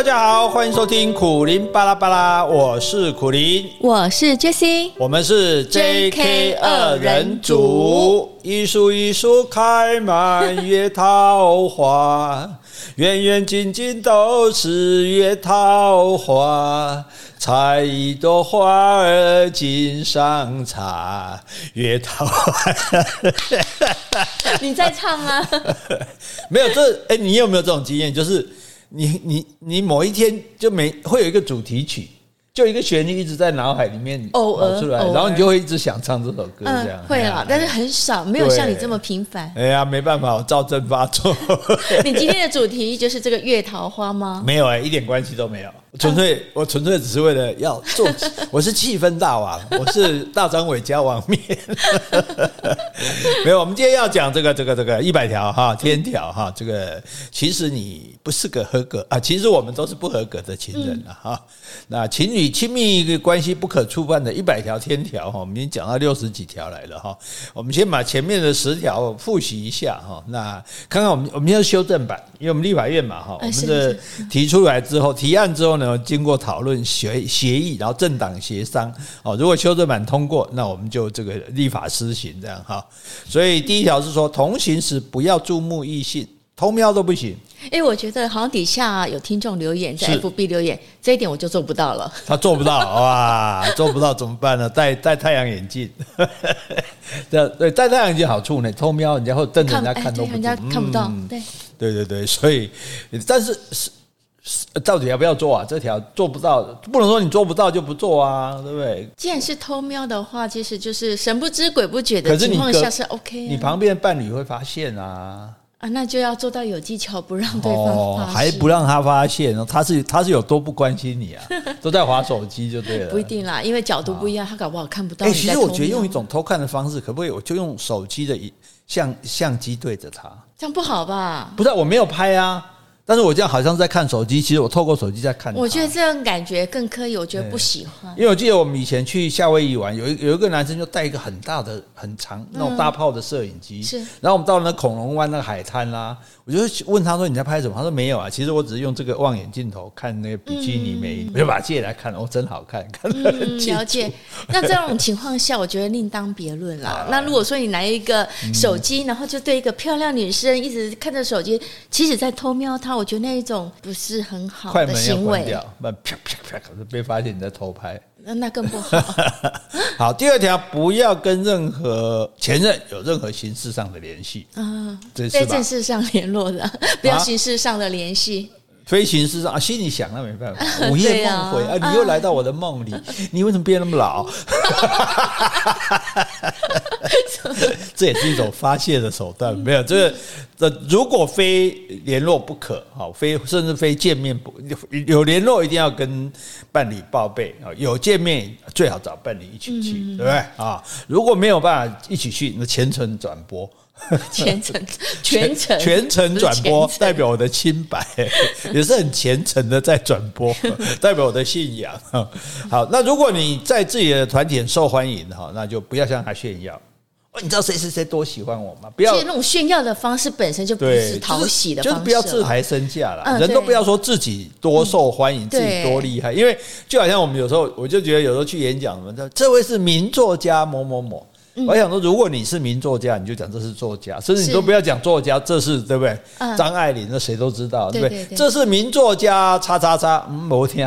大家好，欢迎收听苦林巴拉巴拉，我是苦林，我是 Jessie，我们是 JK 二人组，一树一树开满月桃花，远远近近都是月桃花，采一朵花儿锦上插，月桃花。你在唱吗？没有这，哎，你有没有这种经验？就是。你你你某一天就没会有一个主题曲，就一个旋律一直在脑海里面偶尔出来，然后你就会一直想唱这首歌，这样、嗯、会啊，但是很少，没有像你这么频繁。哎呀，没办法，我躁症发作。你今天的主题就是这个月桃花吗？没有哎、欸，一点关系都没有。纯粹，我纯粹只是为了要做，我是气氛大王，我是大张伟加王面。没有，我们今天要讲这个这个这个一百条哈天条哈，这个其实你不是个合格啊，其实我们都是不合格的情人了哈。那情侣亲密关系不可触犯的一百条天条哈，我们已经讲到六十几条来了哈。我们先把前面的十条复习一下哈。那看看我们我们要修正版，因为我们立法院嘛哈，我们的提出来之后提案之后呢。经过讨论协协议，然后政党协商哦，如果修正版通过，那我们就这个立法施行这样哈。所以第一条是说，同行时不要注目异性，偷瞄都不行。哎，我觉得好像底下有听众留言在 FB 留言，这一点我就做不到了。他做不到 哇，做不到怎么办呢？戴戴太阳眼镜，对对，戴太阳眼镜好处呢，偷瞄人家或瞪人家看都不，人家看不到。对对对对，所以但是是。到底要不要做啊？这条做不到，不能说你做不到就不做啊，对不对？既然是偷瞄的话，其实就是神不知鬼不觉的情况下是 OK 啊。你旁边的伴侣会发现啊啊，那就要做到有技巧，不让对方发还不让他发现，他是他是有多不关心你啊？都在划手机就对了。不一定啦，因为角度不一样，他搞不好看不到。哎，其实我觉得用一种偷看的方式，可不可以？我就用手机的相相机对着他，这样不好吧？不是，我没有拍啊。但是我这样好像在看手机，其实我透过手机在看。我觉得这样感觉更刻意，我觉得不喜欢。因为我记得我们以前去夏威夷玩，有一有一个男生就带一个很大的、很长那种大炮的摄影机，是。然后我们到了那恐龙湾那个海滩啦，我就问他说：“你在拍什么？”他说：“没有啊，其实我只是用这个望远镜头看那个比基尼美女，我就把借来看，哦，真好看，看得很清楚。”了解。那这种情况下，我觉得另当别论啦。那如果说你拿一个手机，然后就对一个漂亮女生一直看着手机，其实在偷瞄她，我觉得那一种。不是很好的行为，快门要关掉，那啪啪啪，可是被发现你在偷拍，那那更不好。好，第二条，不要跟任何前任有任何形式上的联系啊，非正式上联络的，不要形式上的联系。非形式上啊，心里想那没办法，午夜梦回啊，你又来到我的梦里，你为什么变那么老？这也是一种发泄的手段，没有这个，如果非联络不可，好，非甚至非见面不有联络，一定要跟伴侣报备啊，有见面最好找伴侣一起去，对不对啊？如果没有办法一起去，那全程转播。全程全程全程转播，代表我的清白，也是很虔诚的在转播，代表我的信仰。好，那如果你在自己的团体很受欢迎哈，那就不要向他炫耀。哦你知道谁谁谁多喜欢我吗？不要，那种炫耀的方式本身就不是讨喜的方式，就是不要自抬身价了。人都不要说自己多受欢迎，自己多厉害，因为就好像我们有时候，我就觉得有时候去演讲什么的，这位是名作家某某某。我想说，如果你是名作家，你就讲这是作家，甚至你都不要讲作家，这是对不对？张爱玲，那谁都知道，对不对？这是名作家，叉叉叉，嗯，没听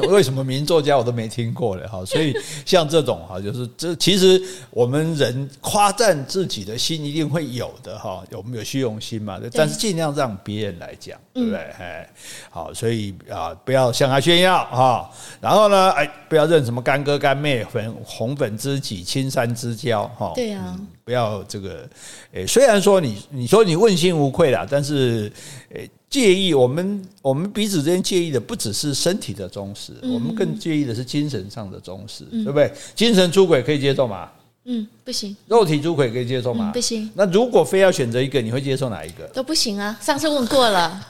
过，为什么名作家我都没听过了哈？所以像这种哈，就是这其实我们人夸赞自己的心一定会有的哈，我们有虚荣心嘛，但是尽量让别人来讲，对不对？哎，好，所以啊，不要向他炫耀哈。然后呢，哎，不要认什么干哥干妹、粉红粉知己、青山之交。哈，对呀，不要这个，诶，虽然说你你说你问心无愧啦，但是，诶，介意我们我们彼此之间介意的不只是身体的忠实，我们更介意的是精神上的忠实，对不对？精神出轨可以接受吗？嗯，不行。肉体出轨可以接受吗？不行。那如果非要选择一个，你会接受哪一个？都不行啊！上次问过了，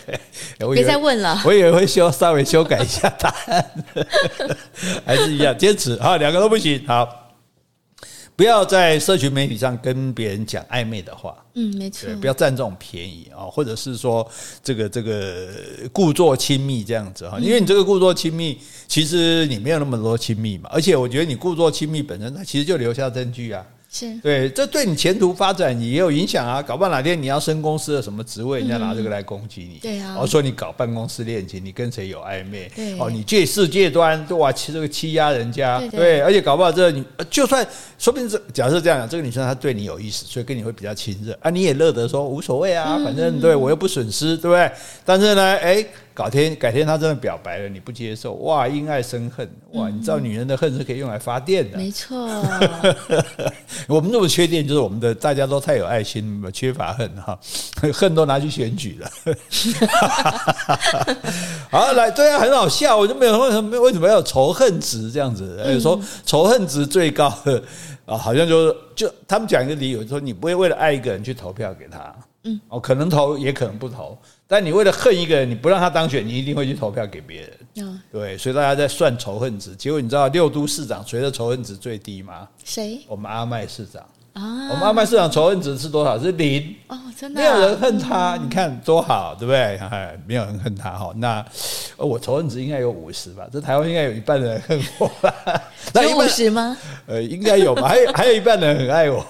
别再问了。我以为会修稍微修改一下答案，还是一样坚持啊，两个都不行。好。不要在社群媒体上跟别人讲暧昧的话。嗯，没错。不要占这种便宜啊，或者是说这个这个故作亲密这样子哈，因为你这个故作亲密，其实你没有那么多亲密嘛，而且我觉得你故作亲密本身，它其实就留下证据啊。是对，这对你前途发展也有影响啊！搞不好哪天你要升公司的什么职位，人家拿这个来攻击你。对啊，然后说你搞办公室恋情，你跟谁有暧昧？对，哦，你借势借端，哇，欺这个欺压人家。对，而且搞不好这个你就算说不定是假设这样讲，这个女生她对你有意思，所以跟你会比较亲热啊，你也乐得说无所谓啊，反正对我又不损失，对不对？但是呢，哎。改天改天他真的表白了，你不接受，哇，因爱生恨，哇，你知道女人的恨是可以用来发电的。没错，我们这么缺电，就是我们的大家都太有爱心，缺乏恨哈，恨都拿去选举了。好，来，对啊，很好笑，我就没有为什么为什么要有仇恨值这样子？说仇恨值最高的啊，好像就是就他们讲一个理由，说你不会为了爱一个人去投票给他，嗯，哦，可能投也可能不投。但你为了恨一个人，你不让他当选，你一定会去投票给别人。嗯，对，所以大家在算仇恨值。结果你知道六都市长谁的仇恨值最低吗？谁？我们阿麦市长啊！我们阿麦市长仇恨值是多少？是零哦，真的，没有人恨他。你看多好，对不对？哎，没有人恨他哈。那我仇恨值应该有五十吧？这台湾应该有一半的人恨我吧？有五十吗？呃，应该有吧？还有还有一半的人很爱我。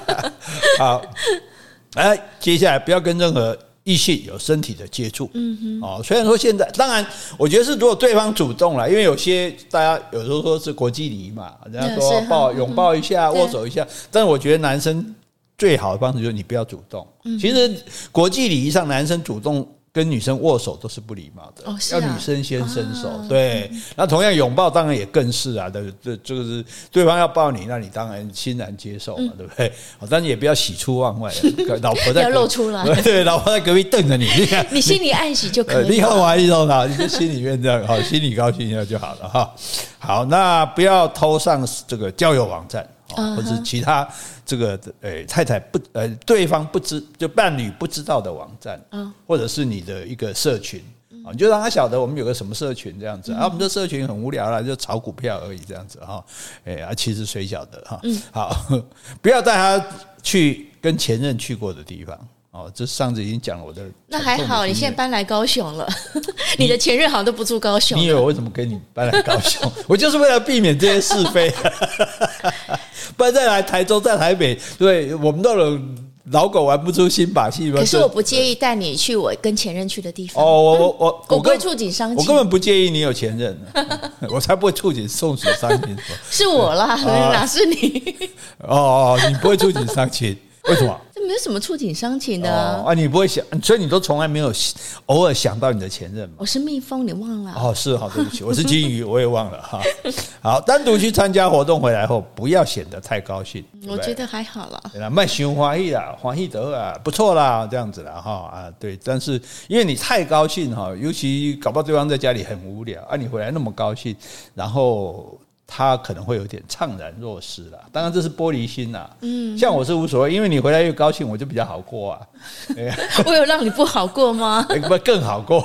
好，哎，接下来不要跟任何。异性有身体的接触，嗯哼，哦，虽然说现在，当然，我觉得是如果对方主动了，因为有些大家有时候说是国际礼仪嘛，人家说抱拥抱一下，握手一下，但是我觉得男生最好的方式就是你不要主动。其实国际礼仪上，男生主动。跟女生握手都是不礼貌的，要女生先伸手。对，那同样拥抱当然也更是啊，对，这这个是对方要抱你，那你当然欣然接受嘛，对不对？但是也不要喜出望外，老婆在要露出来，对，老婆在隔壁瞪着你，你心里暗喜就可以。你看我一说好，你就心里面这样好，心里高兴一下就好了哈。好，那不要偷上这个交友网站。或者其他这个呃太太不呃对方不知就伴侣不知道的网站，或者是你的一个社群啊，你就让他晓得我们有个什么社群这样子啊，我们这社群很无聊啦，就炒股票而已这样子哈，哎啊其实谁晓得哈？好，不要带他去跟前任去过的地方。哦，这上次已经讲了我的。那还好，你现在搬来高雄了，你的前任好像都不住高雄。你以为我为什么跟你搬来高雄？我就是为了避免这些是非。不然再来台州，在台北，对我们到了老狗玩不出新把戏。可是我不介意带你去我跟前任去的地方。哦，我我我我不会触景伤情，我根本不介意你有前任，我才不会触景送死伤情。是我啦，哪是你？哦哦，你不会触景伤情。为什么？这没有什么触景伤情的啊！啊，你不会想，所以你都从来没有偶尔想到你的前任吗？我是蜜蜂，你忘了？哦，是，好，对不起，我是金鱼，我也忘了哈。好，单独去参加活动回来后，不要显得太高兴。我觉得还好了。对啦，卖熊欢喜啦，欢喜得啊，不错啦，这样子啦哈啊，对。但是因为你太高兴哈，尤其搞不好对方在家里很无聊啊，你回来那么高兴，然后。他可能会有点怅然若失了，当然这是玻璃心呐。嗯，像我是无所谓，因为你回来越高兴，我就比较好过啊。我有让你不好过吗？不更好过？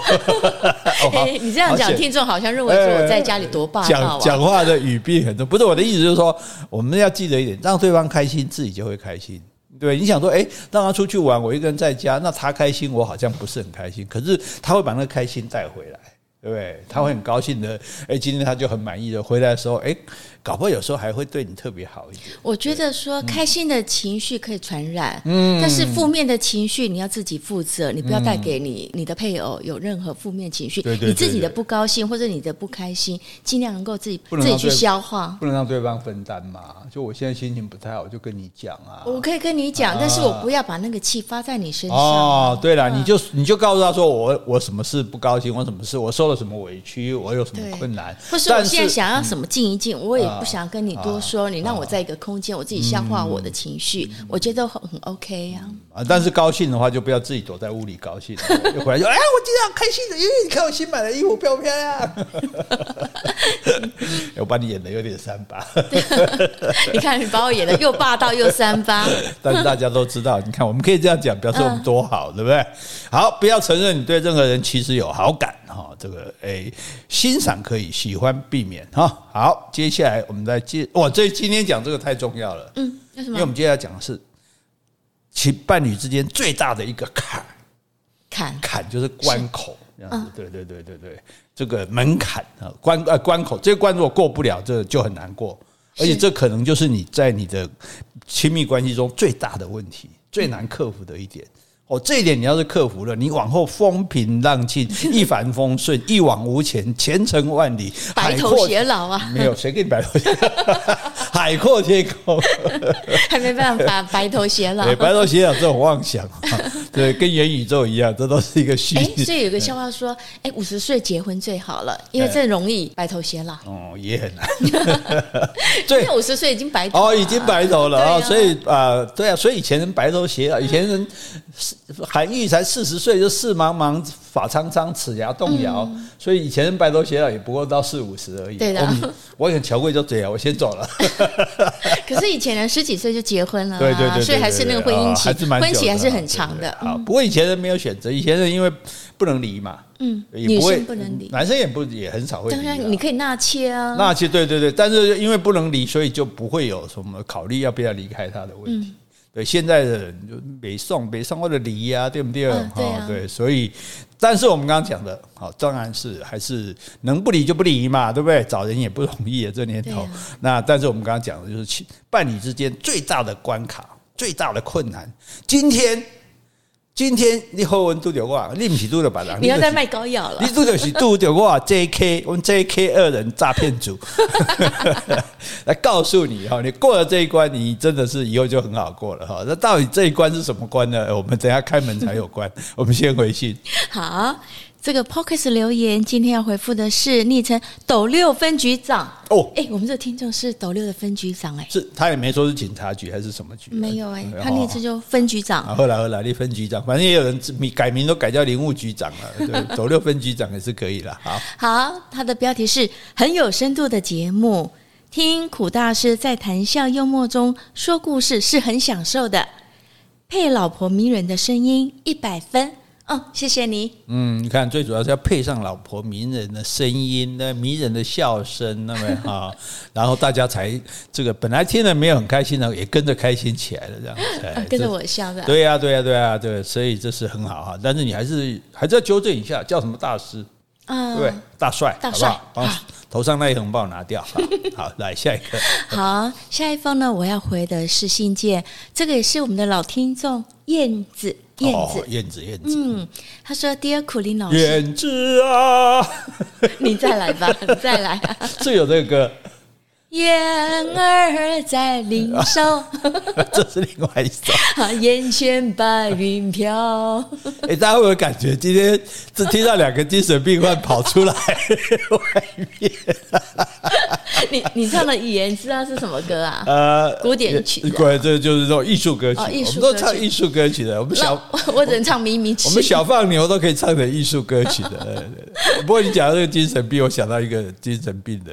你这样讲，听众好像认为说我在家里多霸道。讲讲话的语病很多，不是我的意思，就是说我们要记得一点，让对方开心，自己就会开心。对，你想说，哎，让他出去玩，我一个人在家，那他开心，我好像不是很开心。可是他会把那个开心带回来。对，他会很高兴的。哎，今天他就很满意的回来的时候，哎。搞不好有时候还会对你特别好一点。我觉得说开心的情绪可以传染，嗯，但是负面的情绪你要自己负责，你不要带给你你的配偶有任何负面情绪。对对，你自己的不高兴或者你的不开心，尽量能够自己自己去消化，不能让对方分担嘛。就我现在心情不太好，我就跟你讲啊。我可以跟你讲，但是我不要把那个气发在你身上。哦，对了，你就你就告诉他说我我什么事不高兴，我什么事我受了什么委屈，我有什么困难，或是我现在想要什么静一静，我也不想跟你多。说你让我在一个空间，我自己消化我的情绪，我觉得很很 OK 呀。啊，但是高兴的话，就不要自己躲在屋里高兴，又回来就：“哎，我今天好开心的，因为你看我新买的衣服漂不漂亮？” 我把你演的有点三八，你看你把我演的又霸道又三八。但是大家都知道，你看我们可以这样讲，表示我们多好，对不对？好，不要承认你对任何人其实有好感。哈，这个诶，欣赏可以，喜欢避免哈。好，接下来我们再接哇，这今天讲这个太重要了，嗯，为什么？因为我们接下来讲的是其伴侣之间最大的一个坎，坎。坎就是关口，这样子，对对对对对，这个门槛啊，关呃关口，这个关如果过不了，这就很难过，而且这可能就是你在你的亲密关系中最大的问题，最难克服的一点。哦，这一点你要是克服了，你往后风平浪静，一帆风顺，一往无前，前程万里，白头偕老啊！没有谁给你白头偕老，海阔天空，还没办法白头偕老。对，白头偕老这种妄想，对，跟元宇宙一样，这都是一个虚拟。哎，所以有个笑话说，哎，五十岁结婚最好了，因为这容易白头偕老。哦，也很难。因为五十岁已经白头哦，已经白头了啊，所以啊，对啊，所以以前人白头偕老，以前人。韩愈才四十岁就事茫茫发苍苍齿牙动摇，嗯、所以以前人白头偕老也不过到四五十而已。对的，我我很乔贵就这样，我先走了。可是以前人十几岁就结婚了，对对对，所以还是那个婚姻期，还是蛮婚期还是很长的。好，不过以前人没有选择，以前人因为不能离嘛，嗯，女生不能离，男生也不也很少会离。当然你可以纳妾啊，纳妾对对对，但是因为不能离，所以就不会有什么考虑要不要离开他的问题。嗯对现在的人就北宋北宋或者离呀，对不对？啊对，啊、对，所以，但是我们刚刚讲的，好，当然是还是能不离就不离嘛，对不对？找人也不容易啊，这年头。啊、那但是我们刚刚讲的就是伴侣之间最大的关卡，最大的困难，今天。今天你好文拄着我，你不是拄着别人？你要再卖膏药了？你拄着是拄着我 J.K. 我们 J.K. 二人诈骗组 来告诉你哈，你过了这一关，你真的是以后就很好过了哈。那到底这一关是什么关呢？我们等下开门才有关。我们先回信。好。这个 Podcast 留言今天要回复的是昵称斗六分局长。哦，哎，我们这个听众是斗六的分局长哎，是他也没说是警察局还是什么局，没有哎，他昵称就分局长。后来后来，你分局长，反正也有人改名都改叫林务局长了，对，斗六分局长也是可以了。好，好，他的标题是很有深度的节目，听苦大师在谈笑幽默中说故事是很享受的，配老婆迷人的声音一百分。哦，谢谢你。嗯，你看，最主要是要配上老婆迷人的声音，那迷人的笑声，那么 哈，然后大家才这个本来听了没有很开心的，也跟着开心起来了，这样子，啊、跟着我笑的。对呀、啊，对呀、啊，对呀、啊，对，所以这是很好哈。但是你还是还是要纠正一下，叫什么大师？啊、呃，对，大帅，大帅，好，好头上那一横帮我拿掉。好，好，来下一个。好，下一封呢，我要回的是信件，这个也是我们的老听众燕子。燕子，燕子，燕子。嗯，他说：“Dear 苦力老师，燕子啊，你再来吧，你再来。”这有这个歌。燕儿在林梢，这是另外一首。眼前白云飘。哎，大家会不会感觉今天只听到两个精神病患跑出来外面？你你唱的语言知道是什么歌啊？呃，古典曲。对，这就是这种艺术歌曲。我们都唱艺术歌曲的。我们小我只能唱咪咪曲。我们小放牛都可以唱成艺术歌曲的。不过你讲到这个精神病，我想到一个精神病的，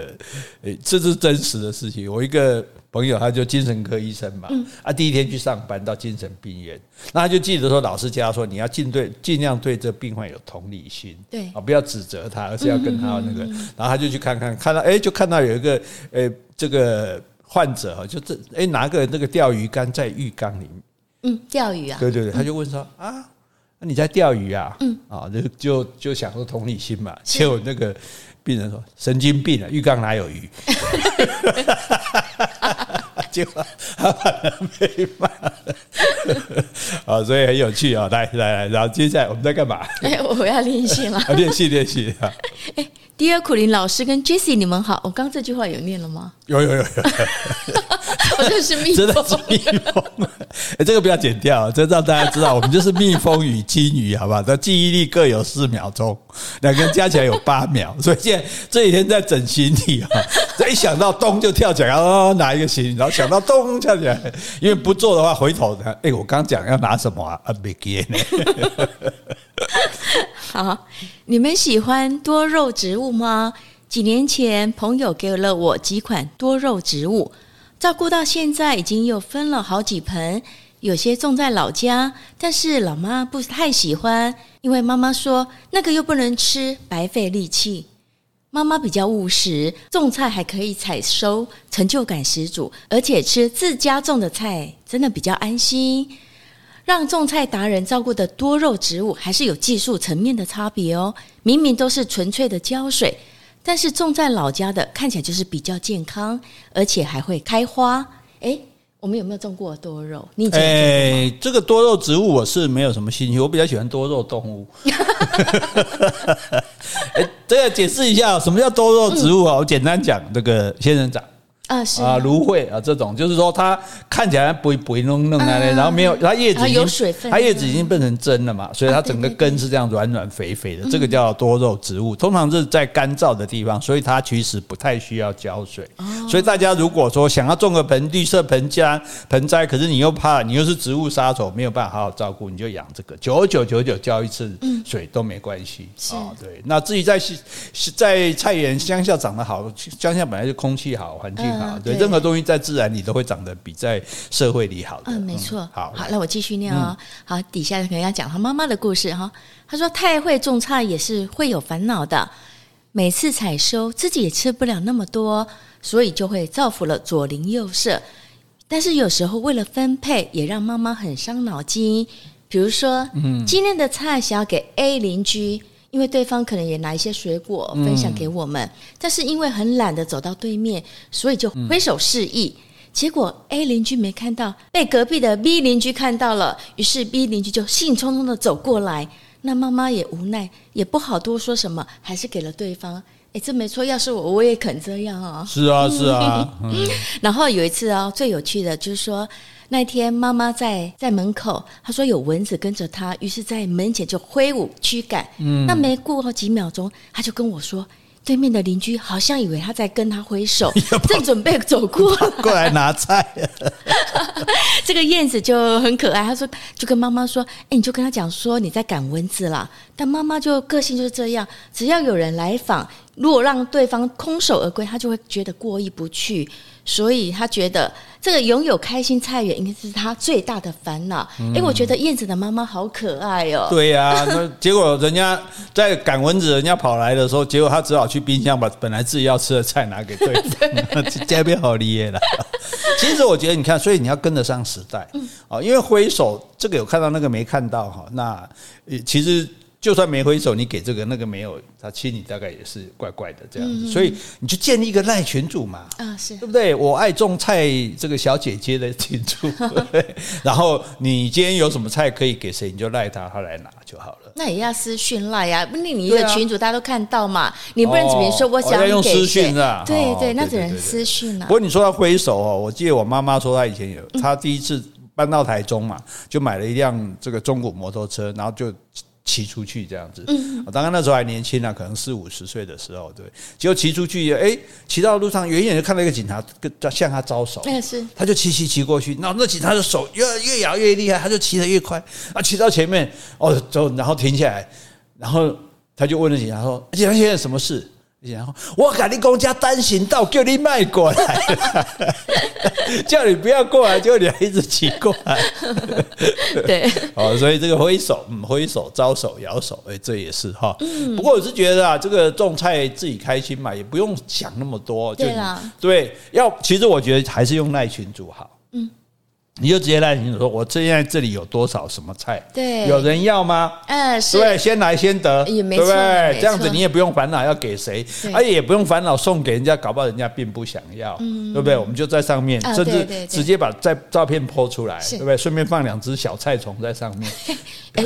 哎，这是真实的事情。我一个朋友，他就精神科医生嘛，啊，第一天去上班到精神病院，那他就记得说，老师教他说，你要尽对尽量对这病患有同理心，对啊，不要指责他，而是要跟他那个，然后他就去看看，看到哎，就看到有一个呃，这个患者哈，就这哎拿个那个钓鱼竿在浴缸里面，嗯，钓鱼啊，对对对，他就问说啊，你在钓鱼啊？嗯，啊，就就就想说同理心嘛，结果那个。病人说：“神经病啊，浴缸哪有鱼？” 结果他反而被骂了。啊，所以很有趣啊！来来来，然后接下来我们在干嘛？哎，我要练习了。练习练习啊！哎，Dear 苦林老师跟 Jessie，你们好。我刚这句话有念了吗？有有有有。我就 是蜜蜂，真的是蜜蜂。哎，这个不要剪掉，这让大家知道，我们就是蜜蜂与金鱼，好不好？这记忆力各有四秒钟，两个人加起来有八秒。所以现在这几天在整形体啊，这一想到咚就跳起来，然后拿一个行李，然后想到咚跳起来，因为不做的话回头的。哎，我刚讲要拿什么啊？啊，没给呢。好，你们喜欢多肉植物吗？几年前朋友给了我几款多肉植物。照顾到现在，已经又分了好几盆，有些种在老家，但是老妈不太喜欢，因为妈妈说那个又不能吃，白费力气。妈妈比较务实，种菜还可以采收，成就感十足，而且吃自家种的菜真的比较安心。让种菜达人照顾的多肉植物，还是有技术层面的差别哦。明明都是纯粹的浇水，但是种在老家的看起来就是比较健康，而且还会开花。诶我们有没有种过多肉？你哎、欸，这个多肉植物我是没有什么兴趣，我比较喜欢多肉动物。哎、欸，这个解释一下，什么叫多肉植物啊？我简单讲，这个仙人掌。啊，是啊，芦荟啊，这种就是说它看起来不会不会弄弄啊，然后没有它叶子已经它叶子已经变成针了嘛，所以它整个根是这样软软肥肥的，这个叫多肉植物，通常是在干燥的地方，所以它其实不太需要浇水。所以大家如果说想要种个盆绿色盆栽盆栽，可是你又怕你又是植物杀手，没有办法好好照顾，你就养这个，九九九九浇一次水都没关系啊。对，那至于在在菜园乡下长得好，乡下本来就空气好，环境。啊，对，任何东西在自然里都会长得比在社会里好的。嗯，没错。好，好，那我继续念哦。好，底下可能要讲他妈妈的故事哈。他说：“太会种菜也是会有烦恼的，每次采收自己也吃不了那么多，所以就会造福了左邻右舍。但是有时候为了分配，也让妈妈很伤脑筋。比如说，嗯，今天的菜想要给 A 邻居。”因为对方可能也拿一些水果分享给我们，嗯、但是因为很懒得走到对面，所以就挥手示意。嗯、结果 A 邻居没看到，被隔壁的 B 邻居看到了，于是 B 邻居就兴冲冲的走过来。那妈妈也无奈，也不好多说什么，还是给了对方。哎，这没错，要是我，我也肯这样啊。是啊，是啊。嗯、然后有一次哦，最有趣的就是说。那天妈妈在在门口，她说有蚊子跟着她，于是，在门前就挥舞驱赶。嗯，那没过几秒钟，她就跟我说，对面的邻居好像以为她在跟他挥手，正准备走过来过来拿菜。这个燕子就很可爱，她说就跟妈妈说，哎，你就跟她讲说你在赶蚊子啦。但妈妈就个性就是这样，只要有人来访，如果让对方空手而归，她就会觉得过意不去。所以他觉得这个拥有开心菜园应该是他最大的烦恼。哎、嗯，我觉得燕子的妈妈好可爱哦。对呀、啊，那 结果人家在赶蚊子，人家跑来的时候，结果他只好去冰箱把本来自己要吃的菜拿给对方，这边好厉害了。其实我觉得，你看，所以你要跟得上时代啊，因为挥手这个有看到，那个没看到哈。那其实。就算没挥手，你给这个那个没有，他亲你大概也是怪怪的这样子，所以你就建立一个赖群主嘛，啊是。对不对？我爱种菜这个小姐姐的群主，然后你今天有什么菜可以给谁，你就赖他，他来拿就好了。那也要私讯赖呀，不，你你一个群主大家都看到嘛，你不能只说我想用私讯啊，对对，那只能私讯啊。不过你说他挥手哦，我记得我妈妈说她以前有，她第一次搬到台中嘛，就买了一辆这个中古摩托车，然后就。骑出去这样子，我当然那时候还年轻啊，可能四五十岁的时候，对，结果骑出去，哎，骑到路上，远远就看到一个警察跟向他招手，是，他就骑骑骑过去，然后那警察的手越越摇越厉害，他就骑得越快，啊，骑到前面，哦，走，然后停下来，然后他就问了警察说：“警察先生，什么事？”然后我跟你公，家单行道叫你迈过来，叫你不要过来，就你还一直骑过来。对，哦，所以这个挥手，嗯，挥手、招手、摇手，哎，这也是哈。不过我是觉得啊，这个种菜自己开心嘛，也不用想那么多。对啦，对，要其实我觉得还是用耐群组好。嗯。你就直接来，你说我现在这里有多少什么菜？对，有人要吗？嗯，是。对，先来先得，对不对？这样子你也不用烦恼要给谁，而且也不用烦恼送给人家，搞不好人家并不想要，对不对？我们就在上面，甚至直接把在照片 po 出来，对不对？顺便放两只小菜虫在上面，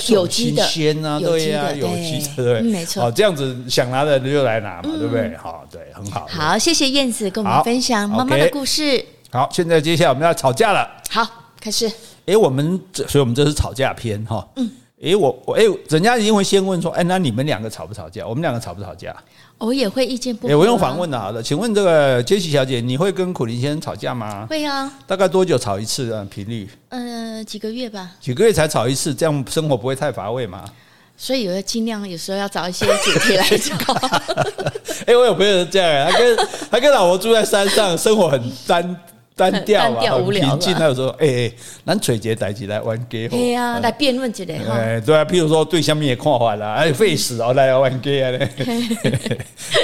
有机的，鲜啊，对呀，有机的，对，没错。好，这样子想拿的就来拿嘛，对不对？好，对，很好。好，谢谢燕子跟我们分享妈妈的故事。好，现在接下来我们要吵架了。好，开始。哎，我们这，所以我们这是吵架篇哈。嗯。哎，我我哎，人家一定会先问说，哎，那你们两个吵不吵架？我们两个吵不吵架？我也会意见不合。哎，我用反问的，好的，请问这个杰西小姐，你会跟苦林先生吵架吗？会啊。大概多久吵一次啊？频率？呃，几个月吧。几个月才吵一次，这样生活不会太乏味吗？所以有的尽量有时候要找一些主题来吵。哎，我有朋友是这样，他跟他跟老婆住在山上，生活很单。单调啊，很。平静那时候，哎哎，咱找一个代志来玩 game，对啊，来辩论一下。哎，对啊，譬如说对下面的看法啦，哎，费事哦，来玩 game 嘞。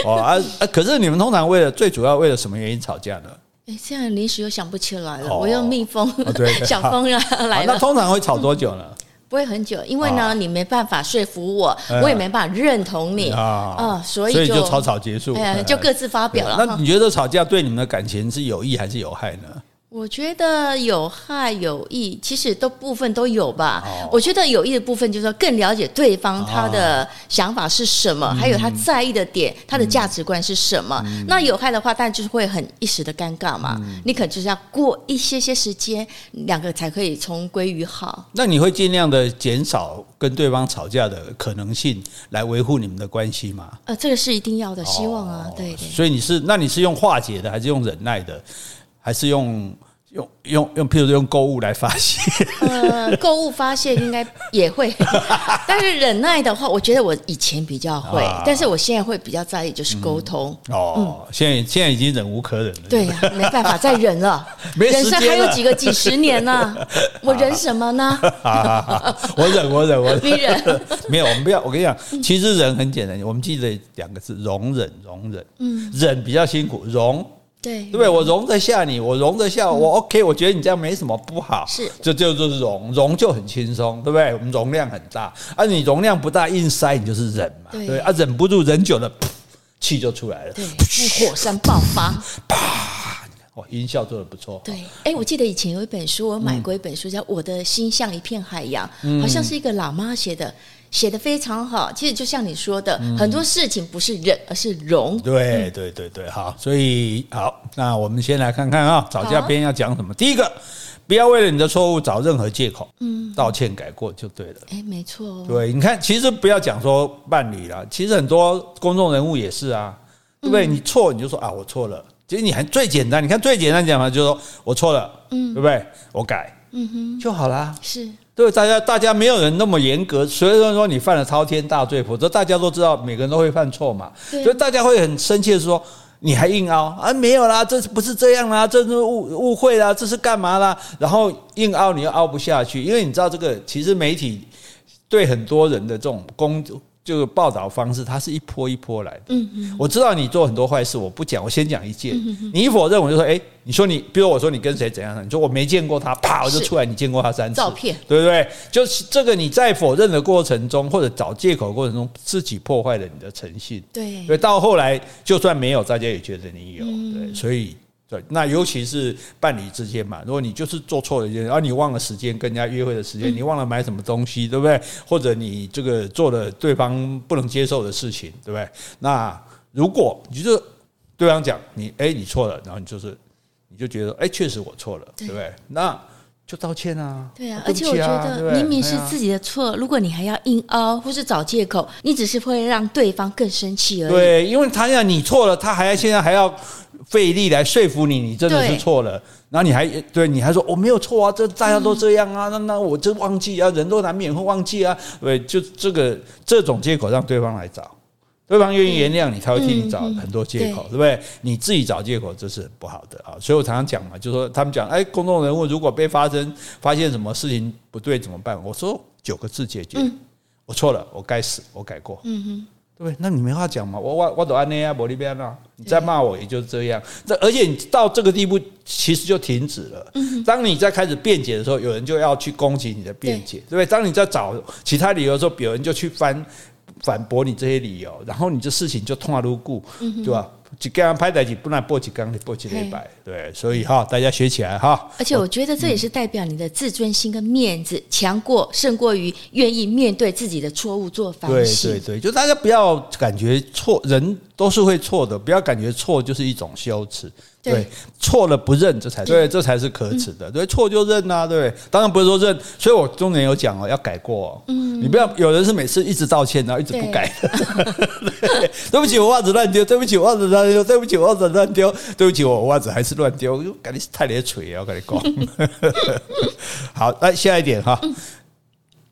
哦啊啊！可是你们通常为了最主要为了什么原因吵架呢？哎，现在临时又想不起来了。我用蜜蜂，小蜂啊来。那通常会吵多久呢？不会很久，因为呢，你没办法说服我，我也没办法认同你啊，所以就草草结束，就各自发表了。那你觉得吵架对你们的感情是有益还是有害呢？我觉得有害有益，其实都部分都有吧。哦、我觉得有益的部分就是说更了解对方他的想法是什么，哦、还有他在意的点，嗯、他的价值观是什么。嗯、那有害的话，但就是会很一时的尴尬嘛。嗯、你可能就是要过一些些时间，两个才可以重归于好。那你会尽量的减少跟对方吵架的可能性，来维护你们的关系吗？呃，这个是一定要的，希望啊，哦、对对。所以你是那你是用化解的，还是用忍耐的，还是用？用用用，譬如说用购物来发泄。呃，购物发泄应该也会，但是忍耐的话，我觉得我以前比较会，啊、但是我现在会比较在意就是沟通。嗯、哦，嗯、现在现在已经忍无可忍了。对呀、啊，没办法再忍 了，人生还有几个几十年呢、啊？我忍什么呢？我忍，我忍，我忍。你忍？没有，我们不要。我跟你讲，其实忍很简单，我们记得两个字：容忍，容忍。嗯，忍比较辛苦，容。对，对不对？我容得下你，我容得下我，OK。我觉得你这样没什么不好，是，就就就是容容就很轻松，对不对？我们容量很大，而你容量不大，硬塞你就是忍嘛，对。啊，忍不住，忍久了，气就出来了，对，火山爆发，啪，哇，音效做得不错。对，哎，我记得以前有一本书，我买过一本书，叫《我的心像一片海洋》，好像是一个老妈写的。写的非常好，其实就像你说的，嗯、很多事情不是忍，而是容。对对对对，好，所以好，那我们先来看看啊，吵架边要讲什么？啊、第一个，不要为了你的错误找任何借口，嗯，道歉改过就对了。哎，没错。对，你看，其实不要讲说伴侣啦，其实很多公众人物也是啊，对不对？嗯、你错你就说啊，我错了。其实你还最简单，你看最简单讲嘛，就是说我错了，嗯，对不对？我改，嗯哼，就好啦。是。对，大家大家没有人那么严格，所以说你犯了滔天大罪，否则大家都知道每个人都会犯错嘛，所以大家会很生气的说，你还硬凹啊？没有啦，这不是这样啦，这是误误会啦，这是干嘛啦？然后硬凹你又凹不下去，因为你知道这个其实媒体对很多人的这种工作。就是报道方式，它是一波一波来的。嗯嗯，我知道你做很多坏事，我不讲，我先讲一件。你一否认，我就说，哎，你说你，比如我说你跟谁怎样，你说我没见过他，啪，我就出来，你见过他三次，照片，对不对？就是这个，你在否认的过程中，或者找借口的过程中，自己破坏了你的诚信。对，所以到后来，就算没有，大家也觉得你有。对，所以。对，那尤其是伴侣之间嘛，如果你就是做错了一件事，而你忘了时间跟人家约会的时间，你忘了买什么东西，对不对？或者你这个做了对方不能接受的事情，对不对？那如果你就是对方讲你，哎，你错了，然后你就是你就觉得，哎，确实我错了，对不对？那就道歉啊。对啊，而且我觉得明明是自己的错，如果你还要硬凹或是找借口，你只是会让对方更生气而已。对，因为他要你错了，他还要现在还要。费力来说服你，你真的是错了，对。然后你还对你还说我没有错啊，这大家都这样啊，那那我真忘记啊，人都难免会忘记啊，对，就这个这种借口让对方来找，对方愿意原谅你，他会替你找很多借口，对，对不对？你自己找借口这是不好的啊，所以我常常讲嘛，就说他们讲，哎，公众人物如果被发生发现什么事情不对怎么办？我说九个字解决，嗯、我错了，我该死，我改过。嗯哼。对，那你没话讲嘛？我我我都安内啊，玻璃边啊，你再骂我也就这样。这而且你到这个地步，其实就停止了。当你在开始辩解的时候，有人就要去攻击你的辩解，对不对？当你在找其他理由的时候，有人就去翻反驳你这些理由，然后你这事情就痛而如故，对吧？几刚拍在一起，不能播几刚，你播几礼拜，对，所以哈，大家学起来哈。而且我觉得这也是代表你的自尊心跟面子强过胜过于愿意面对自己的错误做反省。对对对，就大家不要感觉错，人都是会错的，不要感觉错就是一种羞耻。对，错了不认，这才对，这才是可耻的。对，错就认啊，对，当然不是说认。所以我中年有讲哦，要改过。嗯，你不要有人是每次一直道歉，然后一直不改。对不起，我袜子乱丢。对不起，我袜子乱丢。对不起，我袜子乱丢。对不起，我袜子还是乱丢。赶紧太咧锤啊！我跟你讲。好，来下一点哈，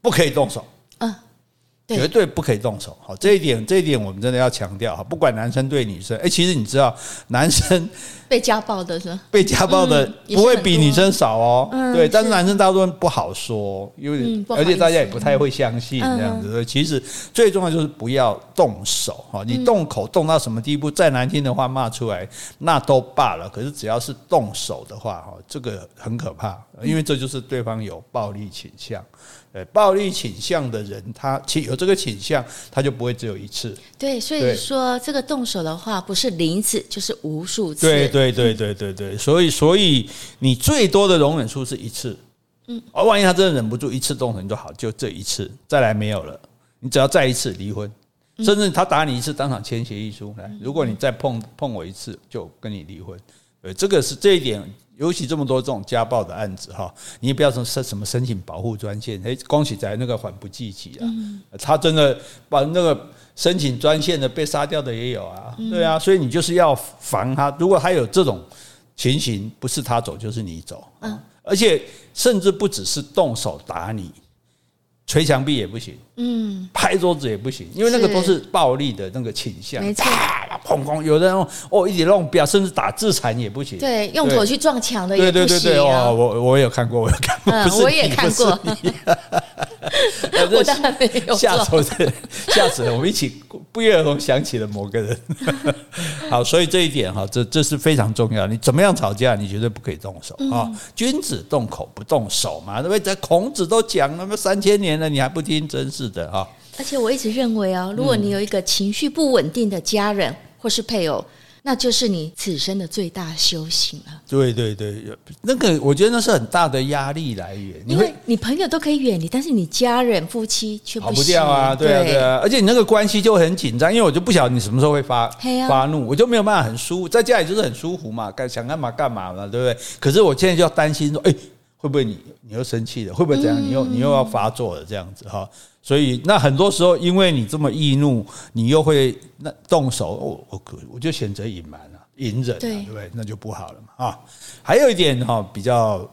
不可以动手。绝对不可以动手。好，这一点这一点我们真的要强调。哈，不管男生对女生，哎，其实你知道，男生 被家暴的是被家暴的不会比女生少哦，对，但是男生大部分不好说，因为而且大家也不太会相信这样子。所以其实最重要就是不要动手。哈，你动口动到什么地步，再难听的话骂出来那都罢了，可是只要是动手的话哈，这个很可怕，因为这就是对方有暴力倾向。对，暴力倾向的人，他其有这个倾向，他就不会只有一次。对，所以说这个动手的话，不是零次就是无数次。对对对对对对，所以所以你最多的容忍数是一次。嗯，而万一他真的忍不住一次动手你就好，就这一次，再来没有了，你只要再一次离婚，甚至他打你一次，当场签协议书来，如果你再碰碰我一次，就跟你离婚。呃，这个是这一点。尤其这么多这种家暴的案子哈，你也不要说申什么申请保护专线，哎，恭喜仔那个缓不济急啊，他真的把那个申请专线的被杀掉的也有啊，对啊，所以你就是要防他，如果他有这种情形，不是他走就是你走，嗯。而且甚至不只是动手打你。捶墙壁也不行，嗯，拍桌子也不行，因为那个都是暴力的那个倾向，没错，砰砰，有的人哦一直弄表，甚至打自残也不行，对，用头去撞墙的也不行，对对对对，哦，我我有看过，我有看过，我也看过，我当然没有，吓死我，吓死了，我们一起不约而同想起了某个人，好，所以这一点哈，这这是非常重要，你怎么样吵架，你绝对不可以动手啊，君子动口不动手嘛，对不对？在孔子都讲了，那三千年。了你还不听，真是的啊！而且我一直认为啊，如果你有一个情绪不稳定的家人或是配偶，那就是你此生的最大修行了。对对对，那个我觉得那是很大的压力来源，因为你朋友都可以远离，但是你家人夫妻却跑不掉啊！对啊对啊，而且你那个关系就很紧张，因为我就不晓得你什么时候会发发怒，我就没有办法很舒服，在家里就是很舒服嘛，干想干嘛干嘛嘛，对不对？可是我现在就要担心说，哎。会不会你你又生气了？会不会怎样？你又你又要发作了？这样子哈，所以那很多时候，因为你这么易怒，你又会那动手，我我我就选择隐瞒了，隐忍，对不对？那就不好了嘛啊。还有一点哈，比较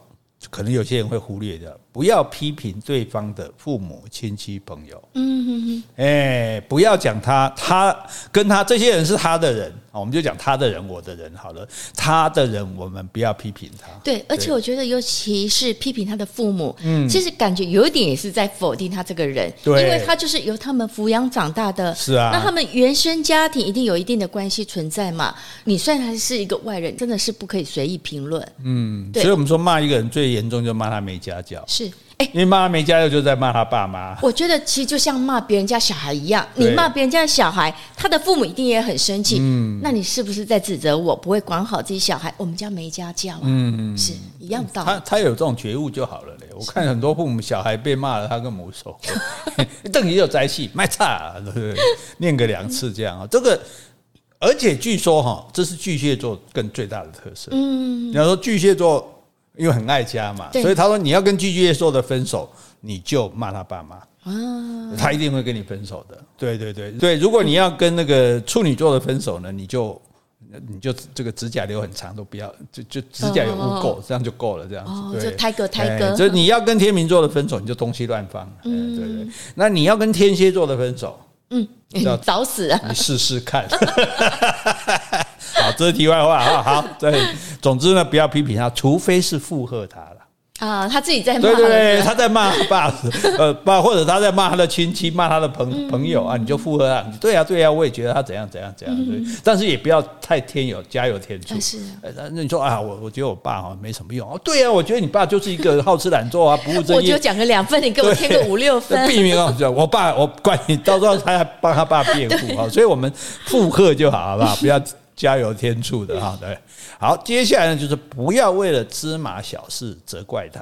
可能有些人会忽略的。不要批评对方的父母亲戚朋友，嗯哼哼，哎，不要讲他，他跟他这些人是他的人，我们就讲他的人，我的人好了，他的人我们不要批评他。对，而且我觉得尤其是批评他的父母，嗯，其实感觉有一点也是在否定他这个人，对，因为他就是由他们抚养长大的，是啊，那他们原生家庭一定有一定的关系存在嘛。你虽然还是一个外人，真的是不可以随意评论，嗯，对，所以我们说骂一个人最严重就骂他没家教。是，哎，因为骂他没家教，就在骂他爸妈。我觉得其实就像骂别人家小孩一样，你骂别人家的小孩，他的父母一定也很生气。嗯，那你是不是在指责我不会管好自己小孩？我们家没家教啊，嗯，是一样道理。他他有这种觉悟就好了嘞。我看很多父母小孩被骂了，他更无所谓，瞪你有灾气，卖差，对不对？念个两次这样啊，这个，而且据说哈，这是巨蟹座更最大的特色。嗯，你要说巨蟹座。因为很爱家嘛，所以他说你要跟巨蟹座的分手，你就骂他爸妈啊，他一定会跟你分手的。对对对对，如果你要跟那个处女座的分手呢，你就你就这个指甲留很长都不要，就就指甲有污垢，这样就够了，这样子。对，胎哥胎哥，所以你要跟天秤座的分手，你就东西乱放。嗯，对对。那你要跟天蝎座的分手，嗯，找死啊！你试试看。好，这是题外话啊。好，对，总之呢，不要批评他，除非是附和他了。啊，他自己在骂，对对对，他在骂他爸，呃，爸，或者他在骂他的亲戚，骂他的朋朋友啊，你就附和他，对呀对呀，我也觉得他怎样怎样怎样，对，但是也不要太添油加油添醋。是，那你说啊，我我觉得我爸好像没什么用哦，对呀，我觉得你爸就是一个好吃懒做啊，不务正业。我就讲个两分，你给我添个五六分。避免啊，我爸我怪你，到时候他还帮他爸辩护啊，所以我们附和就好，好不好？不要。加油添醋的哈，对，好，接下来呢，就是不要为了芝麻小事责怪他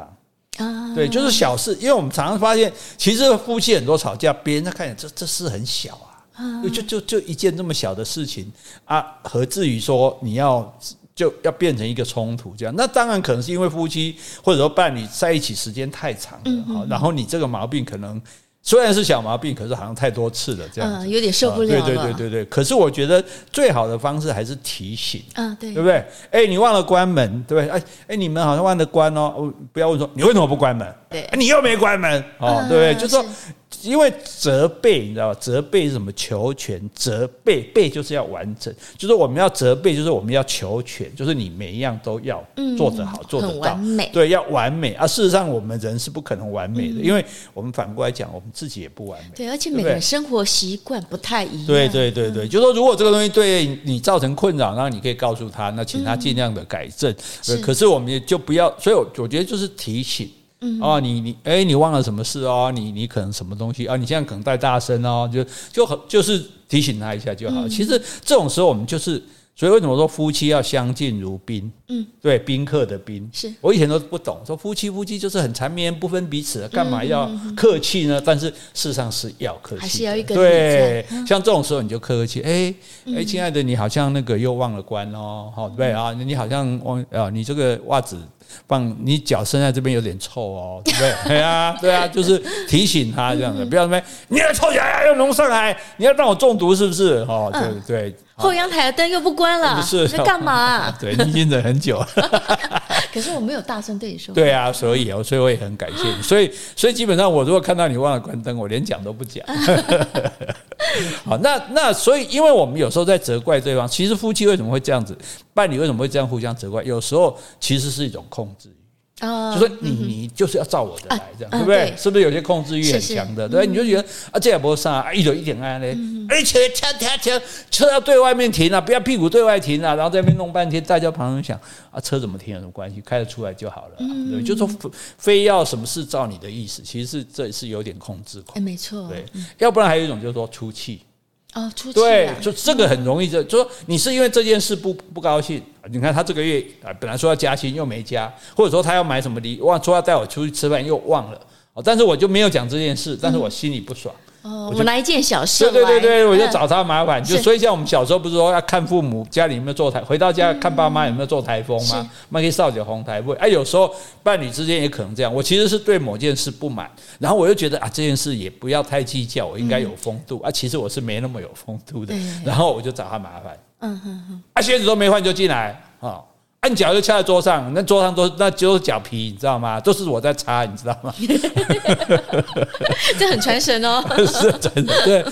啊，对，就是小事，因为我们常常发现，其实夫妻很多吵架，别人在看见这这事很小啊，就就就一件这么小的事情啊，何至于说你要就要变成一个冲突这样？那当然可能是因为夫妻或者说伴侣在一起时间太长了哈，然后你这个毛病可能。虽然是小毛病，可是好像太多次了，这样子、嗯、有点受不了了。对对对对对。可是我觉得最好的方式还是提醒，嗯，对，对不对？哎，你忘了关门，对不对？哎哎，你们好像忘了关哦。不要问说你为什么不关门？对，你又没关门，哦，对不对？就是说因为责备你知道吧？责备是什么？求全，责备备就是要完整，就是我们要责备，就是我们要求全，就是你每一样都要做得好，嗯、做得到，完美，对，要完美啊！事实上，我们人是不可能完美的，嗯、因为我们反过来讲，我们自己也不完美。对，而且每个人生活习惯不太一样。对对对对，嗯、就是说如果这个东西对你造成困扰，那你可以告诉他，那请他尽量的改正。嗯、可是我们也就不要，所以我觉得就是提醒。嗯哦，你你哎，你忘了什么事哦？你你可能什么东西啊？你现在可能带大声哦，就就很就是提醒他一下就好。嗯、其实这种时候我们就是，所以为什么说夫妻要相敬如宾？嗯，对，宾客的宾。是我以前都不懂，说夫妻夫妻就是很缠绵不分彼此，干嘛要客气呢？但是事实上是要客气，还是要一个对。像这种时候你就客气，哎哎，亲爱的，你好像那个又忘了关哦，好对啊，你好像忘啊，你这个袜子。放你脚伸在这边有点臭哦，对不对？对啊，对啊，就是提醒他这样的，不要什么你要臭起来要弄上来，你要让我中毒是不是？哦，对对。后阳台的灯又不关了，是在干嘛？对，你已经忍很久了。可是我没有大声对你说。对啊，所以哦，所以我也很感谢你。所以，所以基本上我如果看到你忘了关灯，我连讲都不讲。好，那那所以，因为我们有时候在责怪对方，其实夫妻为什么会这样子，伴侣为什么会这样互相责怪？有时候其实是一种控制。啊，就说你你就是要照我的来，这样对不对？是不是有些控制欲很强的？对，你就觉得啊，这也不上啊，一有一点按嘞，而且停停停，车要对外面停啊，不要屁股对外停啊，然后在那边弄半天，大家旁人想啊，车怎么停有什么关系？开得出来就好了，对，就说非要什么事照你的意思，其实是这是有点控制狂，哎，没错，对，要不然还有一种就是说出气。哦，出气对，就这个很容易就，就说你是因为这件事不不高兴。你看他这个月啊，本来说要加薪又没加，或者说他要买什么礼，忘说要带我出去吃饭又忘了。哦，但是我就没有讲这件事，但是我心里不爽。哦，我拿一件小事，对对对对，我就找他麻烦。就所以像我们小时候不是说要看父母家里有没有做台，回到家看爸妈有没有做台风吗？卖给少姐红台不？哎，有时候伴侣之间也可能这样。我其实是对某件事不满，然后我又觉得啊，这件事也不要太计较，我应该有风度啊。其实我是没那么有风度的，然后我就找他麻烦。嗯哼哼，啊，鞋子都没换就进来啊。按脚就掐在桌上，那桌上都那就是脚皮，你知道吗？都是我在擦，你知道吗？这很传神哦。是传神，对。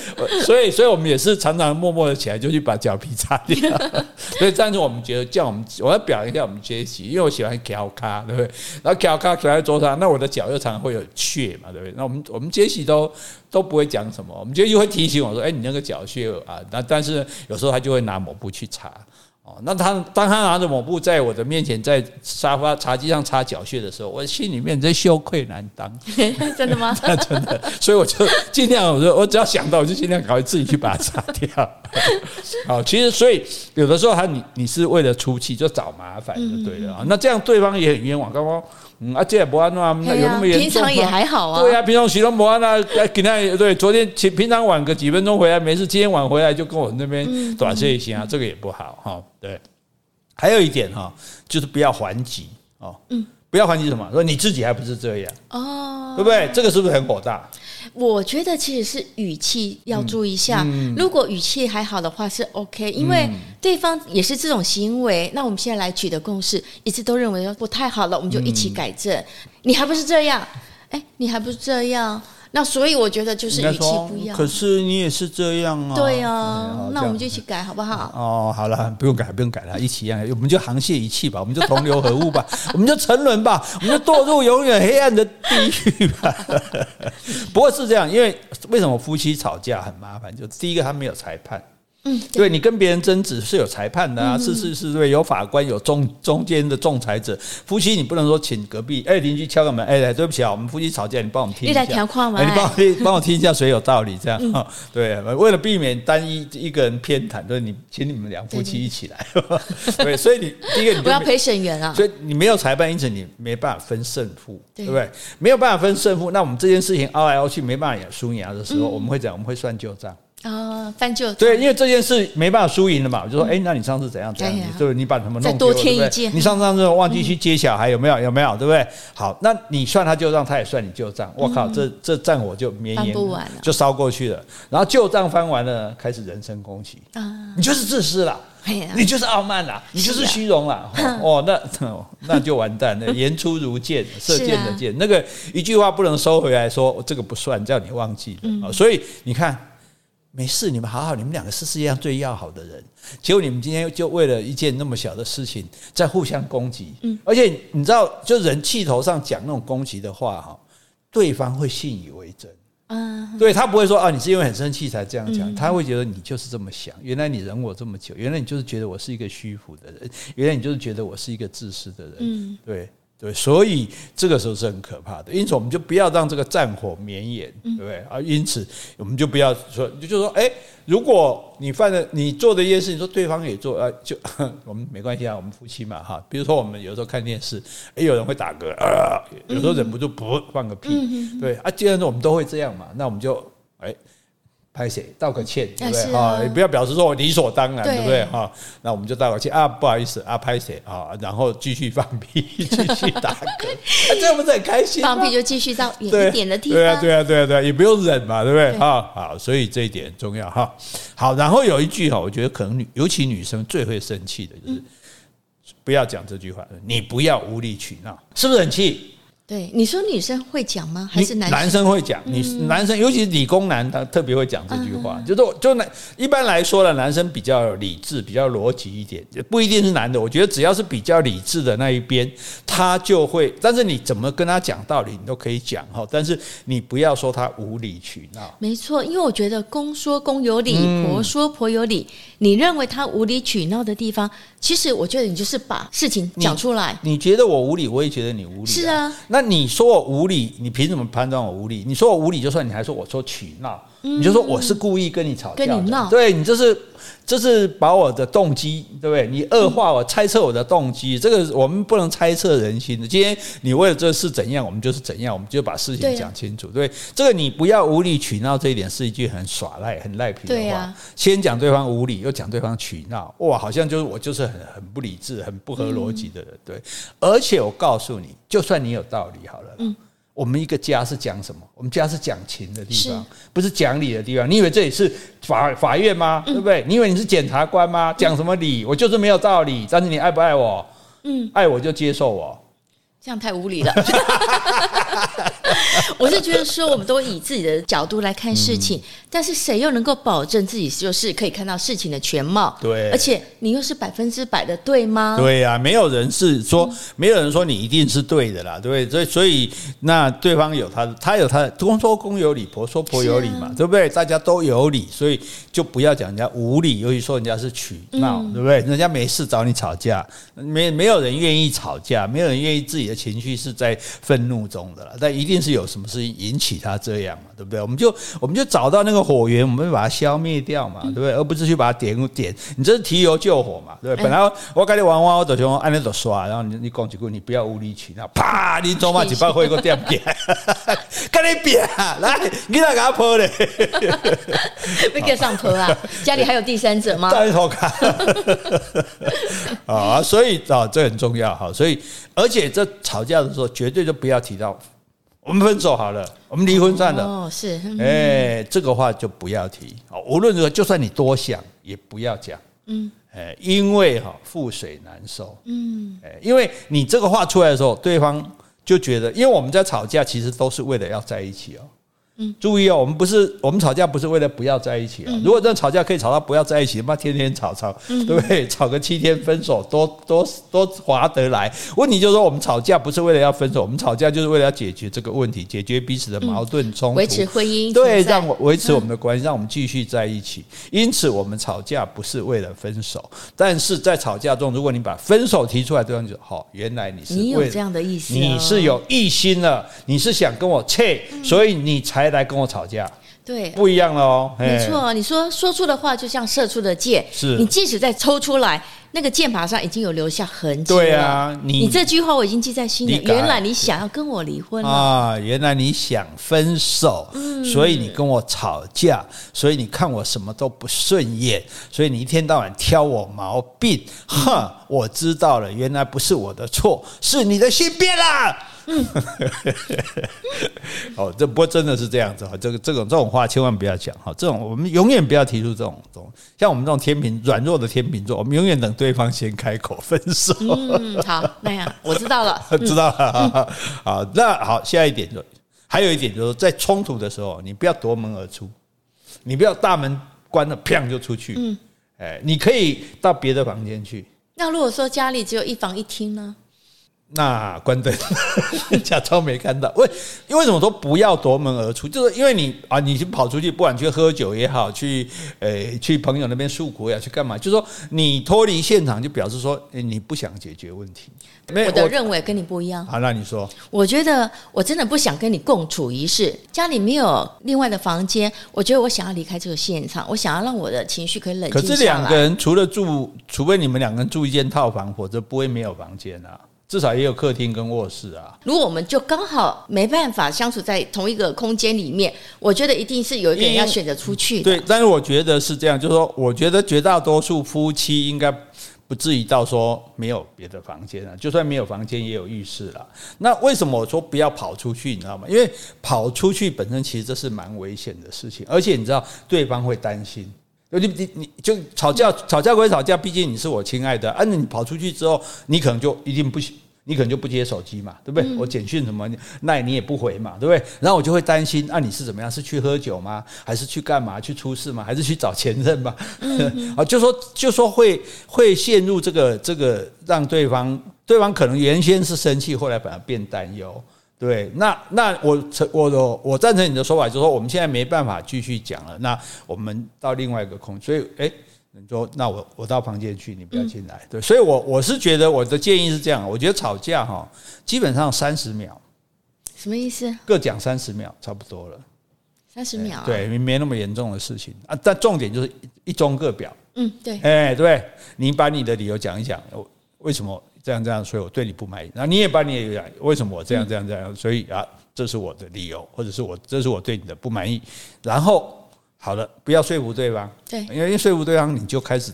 所以，所以我们也是常常默默的起来就去把脚皮擦掉。所以，这样子我们觉得叫我们，我要表扬一下我们杰西，因为我喜欢脚咖，对不对？然后脚卡卡在桌上，那我的脚又常常会有血嘛，对不对？那我们我们杰西都都不会讲什么，我们杰西会提醒我说：“哎，你那个脚血啊。”那但是有时候他就会拿抹布去擦。哦，那他当他拿着抹布在我的面前在沙发茶几上擦脚屑的时候，我心里面真羞愧难当。真的吗？真的，所以我就尽量，我说我只要想到，我就尽量赶快自己去把它擦掉。好，其实所以有的时候他你你是为了出气就找麻烦就对了啊。那这样对方也很冤枉，刚刚。嗯，啊，这也不安那么有那么严重？平常也还好啊。对啊，平常洗都不安啊。今天对，昨天平常晚个几分钟回来没事，今天晚回来就跟我那边短信一下啊，这个也不好哈。对，还有一点哈，就是不要还击哦。嗯，不要还击什么？说你自己还不是这样哦，对不对？这个是不是很火大？我觉得其实是语气要注意一下，嗯嗯、如果语气还好的话是 OK，因为对方也是这种行为，那我们现在来取得共识，一直都认为不太好了，我们就一起改正。嗯、你还不是这样？哎，你还不是这样？那所以我觉得就是语气不一样。可是你也是这样啊。对啊，那我们就一起改好不好？哦，好了，不用改，不用改了，一起一样，我们就沆瀣一气吧，我们就同流合污吧，我们就沉沦吧，我们就堕入永远黑暗的地狱吧。不过是这样，因为为什么夫妻吵架很麻烦？就第一个，他没有裁判。嗯，对，你跟别人争执是有裁判的啊，是是是，对，有法官，有中中间的仲裁者。夫妻你不能说请隔壁哎邻居敲个门，哎对不起啊，我们夫妻吵架，你帮我们听一下，你帮我 帮我听一下谁有道理这样啊？对，为了避免单一一个人偏袒，对，你请你们两夫妻一起来。对，所以你第一个你不要陪审员啊，所以你没有裁判，因此你没办法分胜负，对不对？没有办法分胜负，那我们这件事情拗来拗去没办法输赢的时候，我们会讲我们会算旧账。哦，翻旧对，因为这件事没办法输赢了嘛，我就说，哎，那你上次怎样怎样？对，你把什么弄？再多添一件。你上上次忘记去接小孩，有没有？有没有？对不对？好，那你算他旧账，他也算你旧账。我靠，这这账我就绵延就烧过去了。然后旧账翻完了，开始人身攻击啊！你就是自私了。你就是傲慢啦，你就是虚荣啦。哦，那那就完蛋了，言出如箭，射箭的箭，那个一句话不能收回来说，这个不算，叫你忘记了。所以你看。没事，你们好好，你们两个是世界上最要好的人。结果你们今天就为了一件那么小的事情在互相攻击。嗯，而且你知道，就人气头上讲那种攻击的话，哈，对方会信以为真。嗯，对他不会说啊，你是因为很生气才这样讲，他会觉得你就是这么想。原来你忍我这么久，原来你就是觉得我是一个虚浮的人，原来你就是觉得我是一个自私的人。嗯，对。对，所以这个时候是很可怕的。因此，我们就不要让这个战火绵延，对不对？啊，因此，我们就不要说，就就说，哎，如果你犯了你做的一件事情，说对方也做，啊，就 我们没关系啊，我们夫妻嘛，哈。比如说，我们有时候看电视，哎，有人会打嗝，啊，有时候忍不住不放个屁，对啊，既然我们都会这样嘛，那我们就，哎。拍谁道个歉，对不对？哈，你不要表示说我理所当然，对不对？哈，那我们就道个歉啊，不好意思啊，拍谁啊？然后继续放屁，继续打嗝，这样不是很开心？放屁就继续到远一点的地方，对啊，对啊，对啊，对啊，也不用忍嘛，对不对？哈，好，所以这一点很重要哈。好，然后有一句哈，我觉得可能女，尤其女生最会生气的就是不要讲这句话，你不要无理取闹，是不是很气？对，你说女生会讲吗？还是男生？男生会讲？你男生，尤其是理工男，他特别会讲这句话。就是就男一般来说呢，男生比较理智，比较逻辑一点，不一定是男的。我觉得只要是比较理智的那一边，他就会。但是你怎么跟他讲道理，你都可以讲哈。但是你不要说他无理取闹。没错，因为我觉得公说公有理，婆说婆有理。你认为他无理取闹的地方，其实我觉得你就是把事情讲出来。你觉得我无理，我也觉得你无理。是啊。那你说我无理，你凭什么判断我无理？你说我无理就算，你还说我说取闹，你就说我是故意跟你吵架，跟你闹，对你这是。这是把我的动机，对不对？你恶化我，猜测我的动机，这个我们不能猜测人心的。今天你为了这事怎样，我们就是怎样，我们就把事情讲清楚。对，这个你不要无理取闹，这一点是一句很耍赖、很赖皮的话。先讲对方无理，又讲对方取闹，哇，好像就是我就是很很不理智、很不合逻辑的人。对，而且我告诉你，就算你有道理，好了。我们一个家是讲什么？我们家是讲情的地方，是不是讲理的地方。你以为这里是法法院吗？嗯、对不对？你以为你是检察官吗？讲什么理？我就是没有道理。但是你爱不爱我？嗯，爱我就接受我。这样太无理了。我是觉得说，我们都以自己的角度来看事情，但是谁又能够保证自己就是可以看到事情的全貌？对，而且你又是百分之百的对吗？对呀，没有人是说，没有人说你一定是对的啦，对不对？所以，所以那对方有他，他有他的，公说公有理，婆说婆有理嘛，对不对？大家都有理，所以就不要讲人家无理，尤其说人家是取闹，对不对？人家没事找你吵架，没没有人愿意吵架，没有人愿意自己的。情绪是在愤怒中的了，但一定是有什么事情引起他这样嘛，对不对？我们就我们就找到那个火源，我们把它消灭掉嘛，对不对？而不是去把它点点，你这是提油救火嘛，对不对？本来我跟你玩玩，我就想按那种刷，然后你你讲几句，你不要无理取闹，啪，你走嘛几百回个点点，跟你比来，你来给他泼嘞，被给上泼啊？家里还有第三者吗？带头看 啊，所以啊，这很重要哈，所以而且这。吵架的时候，绝对就不要提到我们分手好了，我们离婚算了。哦，是，哎，这个话就不要提。无论如何，就算你多想，也不要讲。嗯，哎，因为哈，覆水难收。嗯，哎，因为你这个话出来的时候，对方就觉得，因为我们在吵架，其实都是为了要在一起哦。嗯，注意哦，我们不是我们吵架不是为了不要在一起啊。如果这吵架可以吵到不要在一起，那天天吵吵，对不对？吵个七天分手，多多多划得来。问题就是说，我们吵架不是为了要分手，我们吵架就是为了要解决这个问题，解决彼此的矛盾冲突，维持婚姻，对，让我维持我们的关系，让我们继续在一起。因此，我们吵架不是为了分手，但是在吵架中，如果你把分手提出来，对方就好，原来你是你有这样的意思，你是有异心了，你是想跟我切，所以你才。来跟我吵架，对，不一样了哦。没错，你说说出的话就像射出的箭，是你即使再抽出来，那个箭靶上已经有留下痕迹了。对啊，你你这句话我已经记在心里。原来你想要跟我离婚啊？原来你想分手，所以你跟我吵架，所以你看我什么都不顺眼，所以你一天到晚挑我毛病。哼，我知道了，原来不是我的错，是你的心变了。嗯，哦，这不过真的是这样子哈，这个这种这种话千万不要讲哈，这种我们永远不要提出这种这种，像我们这种天秤软弱的天秤座，我们永远等对方先开口分手。嗯，好，那样我知道了，知道了。好，那好，下一点就还有一点就是在冲突的时候，你不要夺门而出，你不要大门关了，砰就出去。嗯，哎，你可以到别的房间去。那如果说家里只有一房一厅呢？那关灯，假装没看到。为因为什么说不要夺门而出？就是因为你啊，你就跑出去，不管去喝酒也好，去诶、欸、去朋友那边诉苦也好，去干嘛？就是说你脱离现场，就表示说你不想解决问题。我的认为跟你不一样。好，那你说？我觉得我真的不想跟你共处一室，家里没有另外的房间。我觉得我想要离开这个现场，我想要让我的情绪可以冷静。可是两个人除了住，除非你们两个人住一间套房，否则不会没有房间啊。至少也有客厅跟卧室啊。如果我们就刚好没办法相处在同一个空间里面，我觉得一定是有一个人要选择出去的。对，但是我觉得是这样，就是说，我觉得绝大多数夫妻应该不至于到说没有别的房间啊，就算没有房间也有浴室了。那为什么我说不要跑出去？你知道吗？因为跑出去本身其实这是蛮危险的事情，而且你知道对方会担心。你你你就吵架，吵架归吵架，毕竟你是我亲爱的。按、啊、你跑出去之后，你可能就一定不行，你可能就不接手机嘛，对不对？嗯、我简讯什么，那你也不回嘛，对不对？然后我就会担心，啊，你是怎么样？是去喝酒吗？还是去干嘛？去出事吗？还是去找前任吗？嗯、啊，就说就说会会陷入这个这个，让对方对方可能原先是生气，后来反而变担忧。对，那那我我我赞成你的说法，就是说我们现在没办法继续讲了，那我们到另外一个空，所以哎，你说那我我到房间去，你不要进来。对，所以我我是觉得我的建议是这样，我觉得吵架哈，基本上三十秒，什么意思？各讲三十秒，差不多了。三十秒，对，没那么严重的事情啊，但重点就是一中各表。嗯，对，哎，对，你把你的理由讲一讲，为什么？这样这样，所以我对你不满意。那你也把你也讲，为什么我这样这样这样？所以啊，这是我的理由，或者是我这是我对你的不满意。然后好了，不要说服对方，对，因为说服对方，你就开始，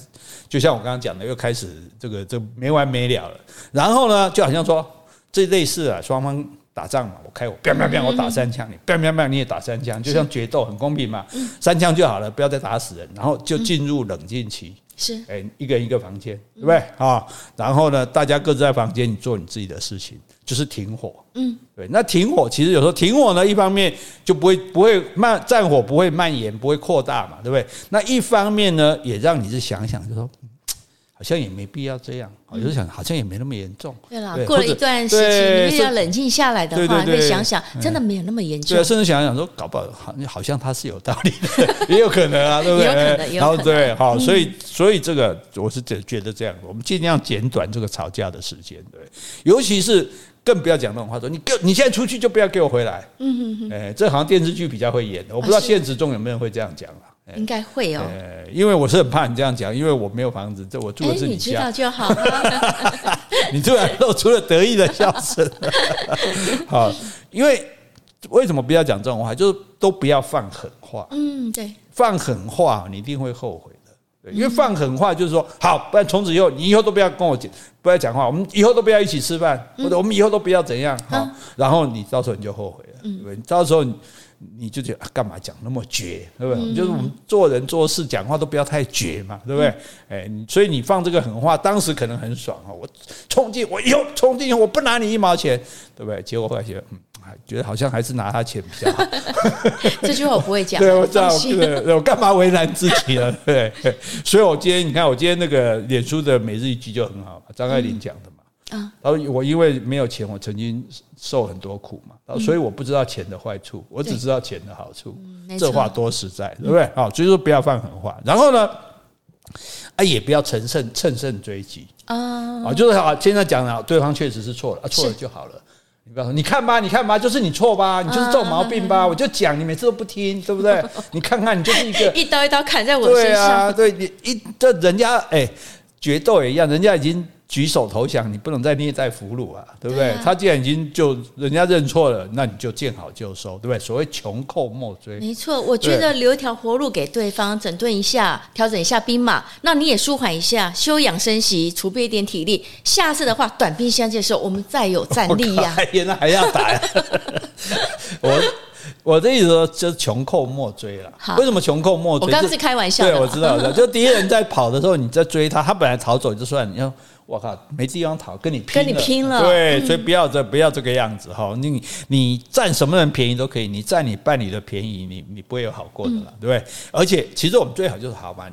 就像我刚刚讲的，又开始这个这没完没了了。然后呢，就好像说这类似啊，双方打仗嘛，我开我，砰砰砰，我打三枪，你砰砰砰，你也打三枪，就像决斗，很公平嘛，三枪就好了，不要再打死人，然后就进入冷静期。是，哎，一个人一个房间，对不对啊？然后呢，大家各自在房间，你做你自己的事情，就是停火。嗯，对。那停火其实有时候停火呢，一方面就不会不会慢，战火不会蔓延，不会扩大嘛，对不对？那一方面呢，也让你是想想，就说。好像也没必要这样，我就想，好像也没那么严重。对了，过了一段时期，你要冷静下来的话，会想想，真的没有那么严重。对，甚至想想说，搞不好好，好像他是有道理的，也有可能啊，对不对？有可能，有可能。对，好，所以，所以这个我是觉觉得这样，我们尽量减短这个吵架的时间，对。尤其是更不要讲那种话，说你给，你现在出去就不要给我回来。嗯哼哼。哎，这好像电视剧比较会演的，我不知道现实中有没有人会这样讲啊。应该会哦，因为我是很怕你这样讲，因为我没有房子，这我住的是你家。你知道就好了。你突然露出了得意的笑声。好，因为为什么不要讲这种话？就是都不要放狠话。嗯，对，放狠话你一定会后悔的。对，因为放狠话就是说，好，不然从此以后你以后都不要跟我讲，不要讲话，我们以后都不要一起吃饭，或者我们以后都不要怎样。好，然后你到时候你就后悔了，对不对？到时候你。就觉得干嘛讲那么绝，对不对？嗯、就是我们做人做事讲话都不要太绝嘛，对不对？哎，所以你放这个狠话，当时可能很爽啊，我冲进，我以后冲进去，我不拿你一毛钱，对不对？结果后来觉得，嗯，觉得好像还是拿他钱比较好。这句话我不会讲，对，我知道，对，我干嘛为难自己了？对，所以我今天你看，我今天那个脸书的每日一句就很好，张爱玲讲的嘛。啊，然后我因为没有钱，我曾经受很多苦嘛，所以我不知道钱的坏处，我只知道钱的好处。这话多实在，对不对？啊，所以说不要放狠话。然后呢，啊，也不要乘胜乘胜追击啊，啊，就是好。现在讲了，对方确实是错了，错了就好了。你不要说，你看吧，你看吧，就是你错吧，你就是这种毛病吧。我就讲，你每次都不听，对不对？你看看，你就是一个 一刀一刀砍在我身上。对啊，对你一这人家哎，决斗也一样，人家已经。举手投降，你不能再虐待俘虏啊，对不对？对啊、他既然已经就人家认错了，那你就见好就收，对不对？所谓穷寇莫追，没错。我觉得留一条活路给对方，整顿一下，调整一下兵马，那你也舒缓一下，休养生息，储备一点体力。下次的话，短兵相接的时候，我们再有战力呀、啊。那还要打呀？我我的意思说，就是穷寇莫追了。为什么穷寇莫追？我刚刚是开玩笑的。对，我知道，就敌人在跑的时候，你在追他，他本来逃走就算，你要。我靠，没地方逃，跟你拼了，跟你拼了，对，嗯、所以不要这不要这个样子哈。你你占什么人便宜都可以，你占你伴侣的便宜，你你不会有好过的了，嗯、对不对？而且其实我们最好就是好吧，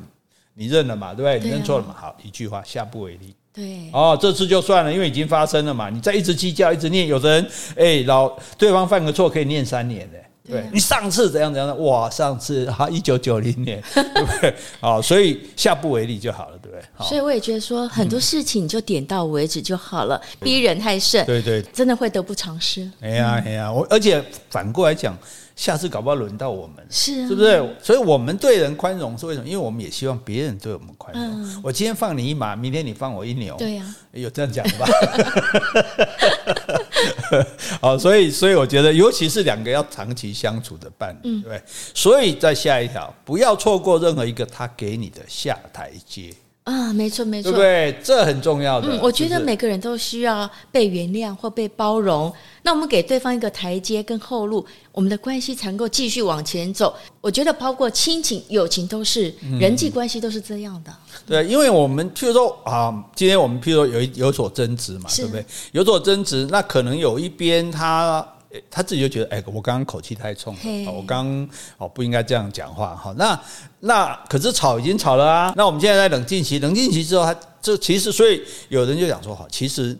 你你认了嘛，对不对？对啊、你认错了嘛，好，一句话，下不为例。对，哦，这次就算了，因为已经发生了嘛。你再一直计较，一直念，有的人哎，老对方犯个错可以念三年的。对，你上次怎样怎样的？哇，上次哈一九九零年，对不对？好，所以下不为例就好了，对不对？所以我也觉得说很多事情你就点到为止就好了，逼人太甚，对对，真的会得不偿失。哎呀哎呀，我而且反过来讲。下次搞不好轮到我们，是、啊、是不是？所以我们对人宽容是为什么？因为我们也希望别人对我们宽容。嗯、我今天放你一马，明天你放我一牛。对呀、啊，有这样讲的吧？好，所以所以我觉得，尤其是两个要长期相处的伴侣，嗯、对，对。所以在下一条，不要错过任何一个他给你的下台阶。啊，没错没错，对不对？这很重要的。嗯，我觉得每个人都需要被原谅或被包容。那我们给对方一个台阶跟后路，我们的关系才能够继续往前走。我觉得包括亲情、友情都是人际关系都是这样的。嗯、对，因为我们譬如说啊，今天我们譬如说有一有所争执嘛，是对不对？有所争执，那可能有一边他。他自己就觉得，哎，我刚刚口气太冲了，我刚刚哦不应该这样讲话哈。那那可是吵已经吵了啊。那我们现在在冷静期，冷静期之后，他这其实所以有人就讲说，哈，其实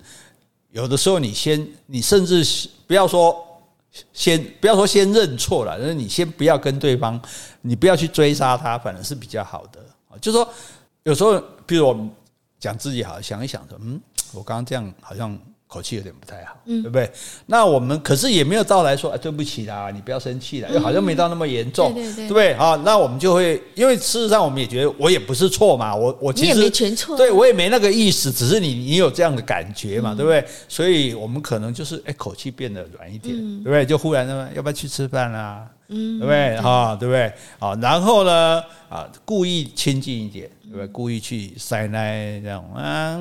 有的时候你先，你甚至不要说先不要说先认错了，就是你先不要跟对方，你不要去追杀他，反而是比较好的。就是说有时候，比如我们讲自己好，想一想说，嗯，我刚刚这样好像。口气有点不太好，嗯，对不对？那我们可是也没有到来说，哎，对不起啦，你不要生气了，又好像没到那么严重，对对对，好，那我们就会，因为事实上我们也觉得我也不是错嘛，我我其实也没全错，对我也没那个意思，只是你你有这样的感觉嘛，对不对？所以我们可能就是哎，口气变得软一点，对不对？就忽然呢要不要去吃饭啦？嗯，对不对？哈，对不对？好，然后呢，啊，故意亲近一点，对不对？故意去塞奶这样啊，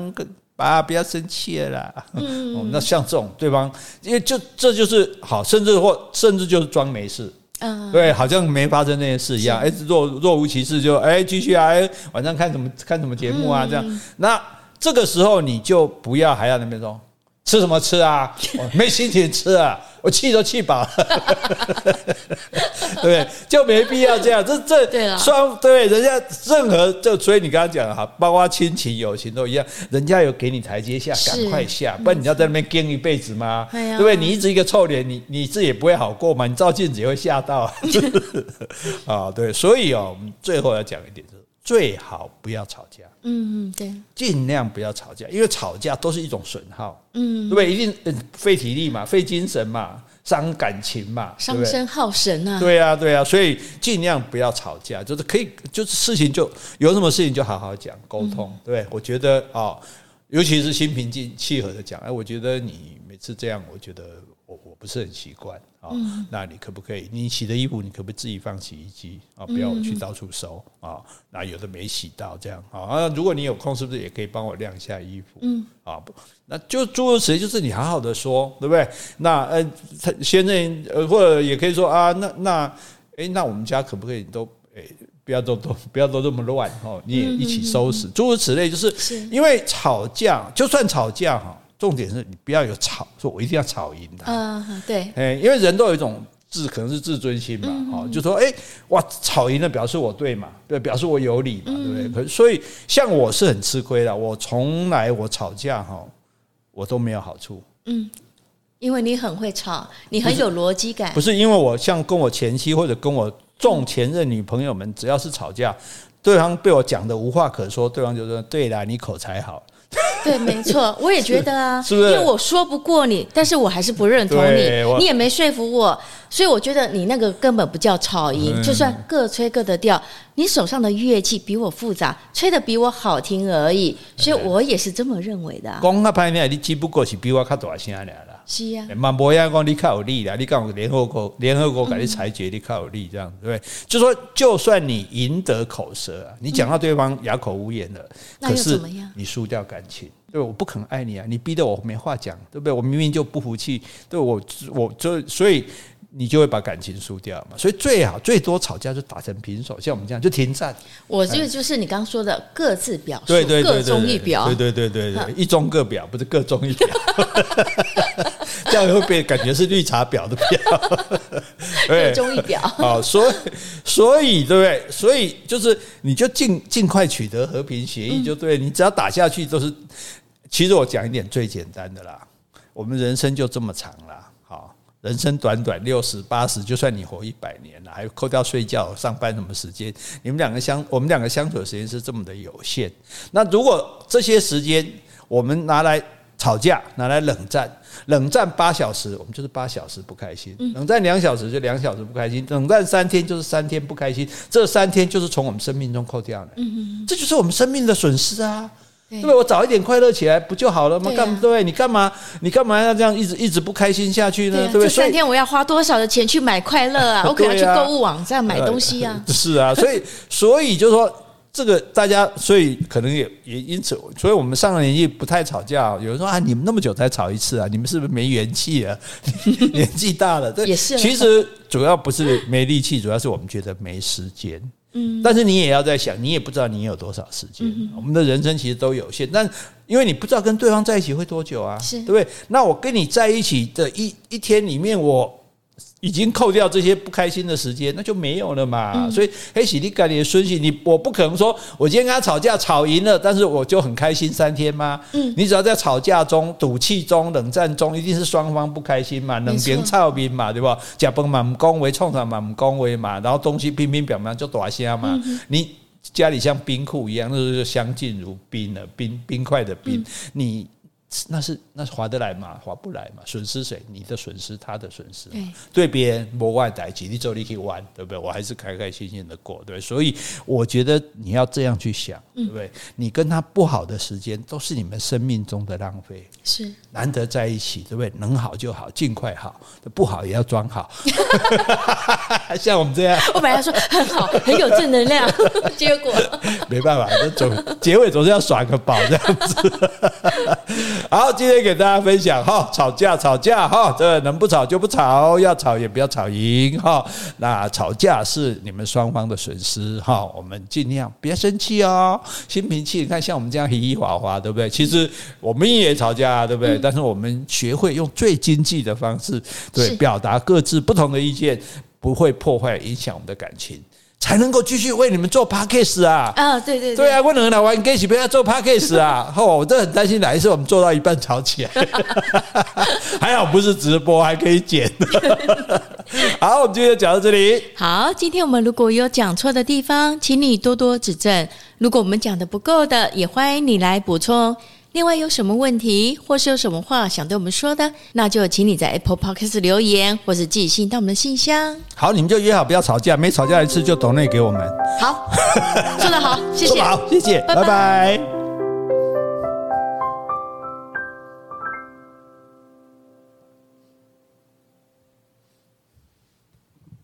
爸，不要生气了啦。嗯，那像这种对方，因为就这就是好，甚至或甚至就是装没事，嗯，对，好像没发生那些事一样，哎，若若无其事就哎继续啊，哎，晚上看什么看什么节目啊，这样，那这个时候你就不要还要那边说吃什么吃啊，没心情吃啊。我气都气饱了，对 不对？就没必要这样。这这双对人家任何就所以你刚刚讲的哈，包括亲情、友情都一样，人家有给你台阶下，赶快下，不然你要在那边跟一辈子吗？对不对？你一直一个臭脸，你你自己也不会好过嘛。你照镜子也会吓到 啊。对，所以哦，我们最后要讲一点就是，最好不要吵架。嗯嗯，对，尽量不要吵架，因为吵架都是一种损耗，嗯，对不对？一定费体力嘛，费精神嘛，伤感情嘛，伤身耗神啊。对啊，对啊，所以尽量不要吵架，就是可以，就是事情就有什么事情就好好讲沟通，嗯、对，我觉得啊、哦，尤其是心平气和的讲，哎，我觉得你每次这样，我觉得。我我不是很习惯啊，那你可不可以？你洗的衣服，你可不可以自己放洗衣机啊？不要我去到处收啊。那有的没洗到这样啊。如果你有空，是不是也可以帮我晾一下衣服？嗯啊，不，那就诸如此类，就是你好好的说，对不对？那呃，他先生呃，或者也可以说啊，那那哎，那我们家可不可以都哎，不要都都不要都这么乱哦？你也一起收拾，诸如此类，就是因为吵架，就算吵架哈。重点是你不要有吵，说我一定要吵赢他。嗯，对，因为人都有一种自，可能是自尊心嘛，哦、嗯，就说，哎，哇，吵赢了表示我对嘛，对，表示我有理嘛，对不对？嗯、可所以，像我是很吃亏的，我从来我吵架哈，我都没有好处。嗯，因为你很会吵，你很有逻辑感。不是因为我像跟我前妻或者跟我重前任女朋友们，只要是吵架，对方被我讲的无话可说，对方就说，对啦，你口才好。对，没错，我也觉得啊，是不是？因为我说不过你，但是我还是不认同你，你也没说服我，所以我觉得你那个根本不叫吵音，嗯、就算各吹各的调，你手上的乐器比我复杂，吹的比我好听而已，所以我也是这么认为的、啊。讲啊，歹听，你只不过是比我较大声了。是啊，嘛无样讲你较有利啦，你讲联合国联合国给你裁决，你较有利这样，对不对？就说就算你赢得口舌啊，你讲到对方哑口无言了，可是你输掉感情，对，我不肯爱你啊，你逼得我没话讲，对不对？我明明就不服气，对我我就所以。你就会把感情输掉嘛，所以最好最多吵架就打成平手，像我们这样就停战。我这个就是你刚刚说的各自表述，对对对，各中一表，对对对对对，一中各表，不是各中一表，这样会被感觉是绿茶婊的婊，各中一表。好，所以所以对不对？所以就是你就尽尽快取得和平协议就对，你只要打下去都是。其实我讲一点最简单的啦，我们人生就这么长啦。人生短短六十八十，就算你活一百年了，还扣掉睡觉、上班什么时间，你们两个相，我们两个相处的时间是这么的有限。那如果这些时间我们拿来吵架，拿来冷战，冷战八小时，我们就是八小时不开心；冷战两小时就两小时不开心；冷战三天就是三天不开心。这三天就是从我们生命中扣掉的，这就是我们生命的损失啊。对不对？我早一点快乐起来不就好了吗？干对，对你干嘛？你干嘛要这样一直一直不开心下去呢？对，不对？这三天我要花多少的钱去买快乐啊？我可能去购物网站买东西啊。是啊，所以所以就是说，这个大家，所以可能也也因此，所以我们上了年纪不太吵架。有人说啊，你们那么久才吵一次啊？你们是不是没元气啊？年纪大了，对，也是。其实主要不是没力气，主要是我们觉得没时间。嗯，但是你也要在想，你也不知道你有多少时间。嗯、我们的人生其实都有限，但因为你不知道跟对方在一起会多久啊，是对不对？那我跟你在一起的一一天里面，我。已经扣掉这些不开心的时间，那就没有了嘛。嗯、所以黑喜你改你的顺序，你我不可能说我今天跟他吵架吵赢了，但是我就很开心三天吗？嗯，你只要在吵架中、赌气中、冷战中，一定是双方不开心嘛，冷边操兵嘛，对吧？假崩嘛，恭维冲上嘛，恭维嘛，然后东西乒乒乓乓就大声嘛。嗯、你家里像冰库一样，那时候就相敬如宾了，冰冰块的冰，嗯、你。那是那是划得来嘛？划不来嘛？损失谁？你的损失，他的损失。对别人无外代起，你走你可以玩，对不对？我还是开开心心的过，对。所以我觉得你要这样去想，对不对？你跟他不好的时间，都是你们生命中的浪费。是难得在一起，对不对？能好就好，尽快好，不好也要装好。像我们这样，我本来说很好，很有正能量，结果没办法，总结尾总是要耍个宝这样子。好，今天给大家分享哈，吵架吵架哈，这能不吵就不吵，要吵也不要吵赢哈。那吵架是你们双方的损失哈，我们尽量别生气哦，心平气。你看像我们这样嘻嘻哈哈，对不对？其实我们也吵架，对不对？但是我们学会用最经济的方式，对，表达各自不同的意见，不会破坏影响我们的感情。才能够继续为你们做 podcast 啊！啊，对对对，对啊，我能来玩 game 不要做 podcast 啊！哦，我真的很担心哪一次我们做到一半吵起来，还好不是直播，还可以剪。好，我们今天就讲到这里。好，今天我们如果有讲错的地方，请你多多指正。如果我们讲的不够的，也欢迎你来补充。另外有什么问题，或是有什么话想对我们说的，那就请你在 Apple Podcast 留言，或是寄信到我们的信箱。好，你们就约好不要吵架，每吵架一次就抖内给我们。好，说得好，谢谢。好，谢谢，拜拜。拜拜。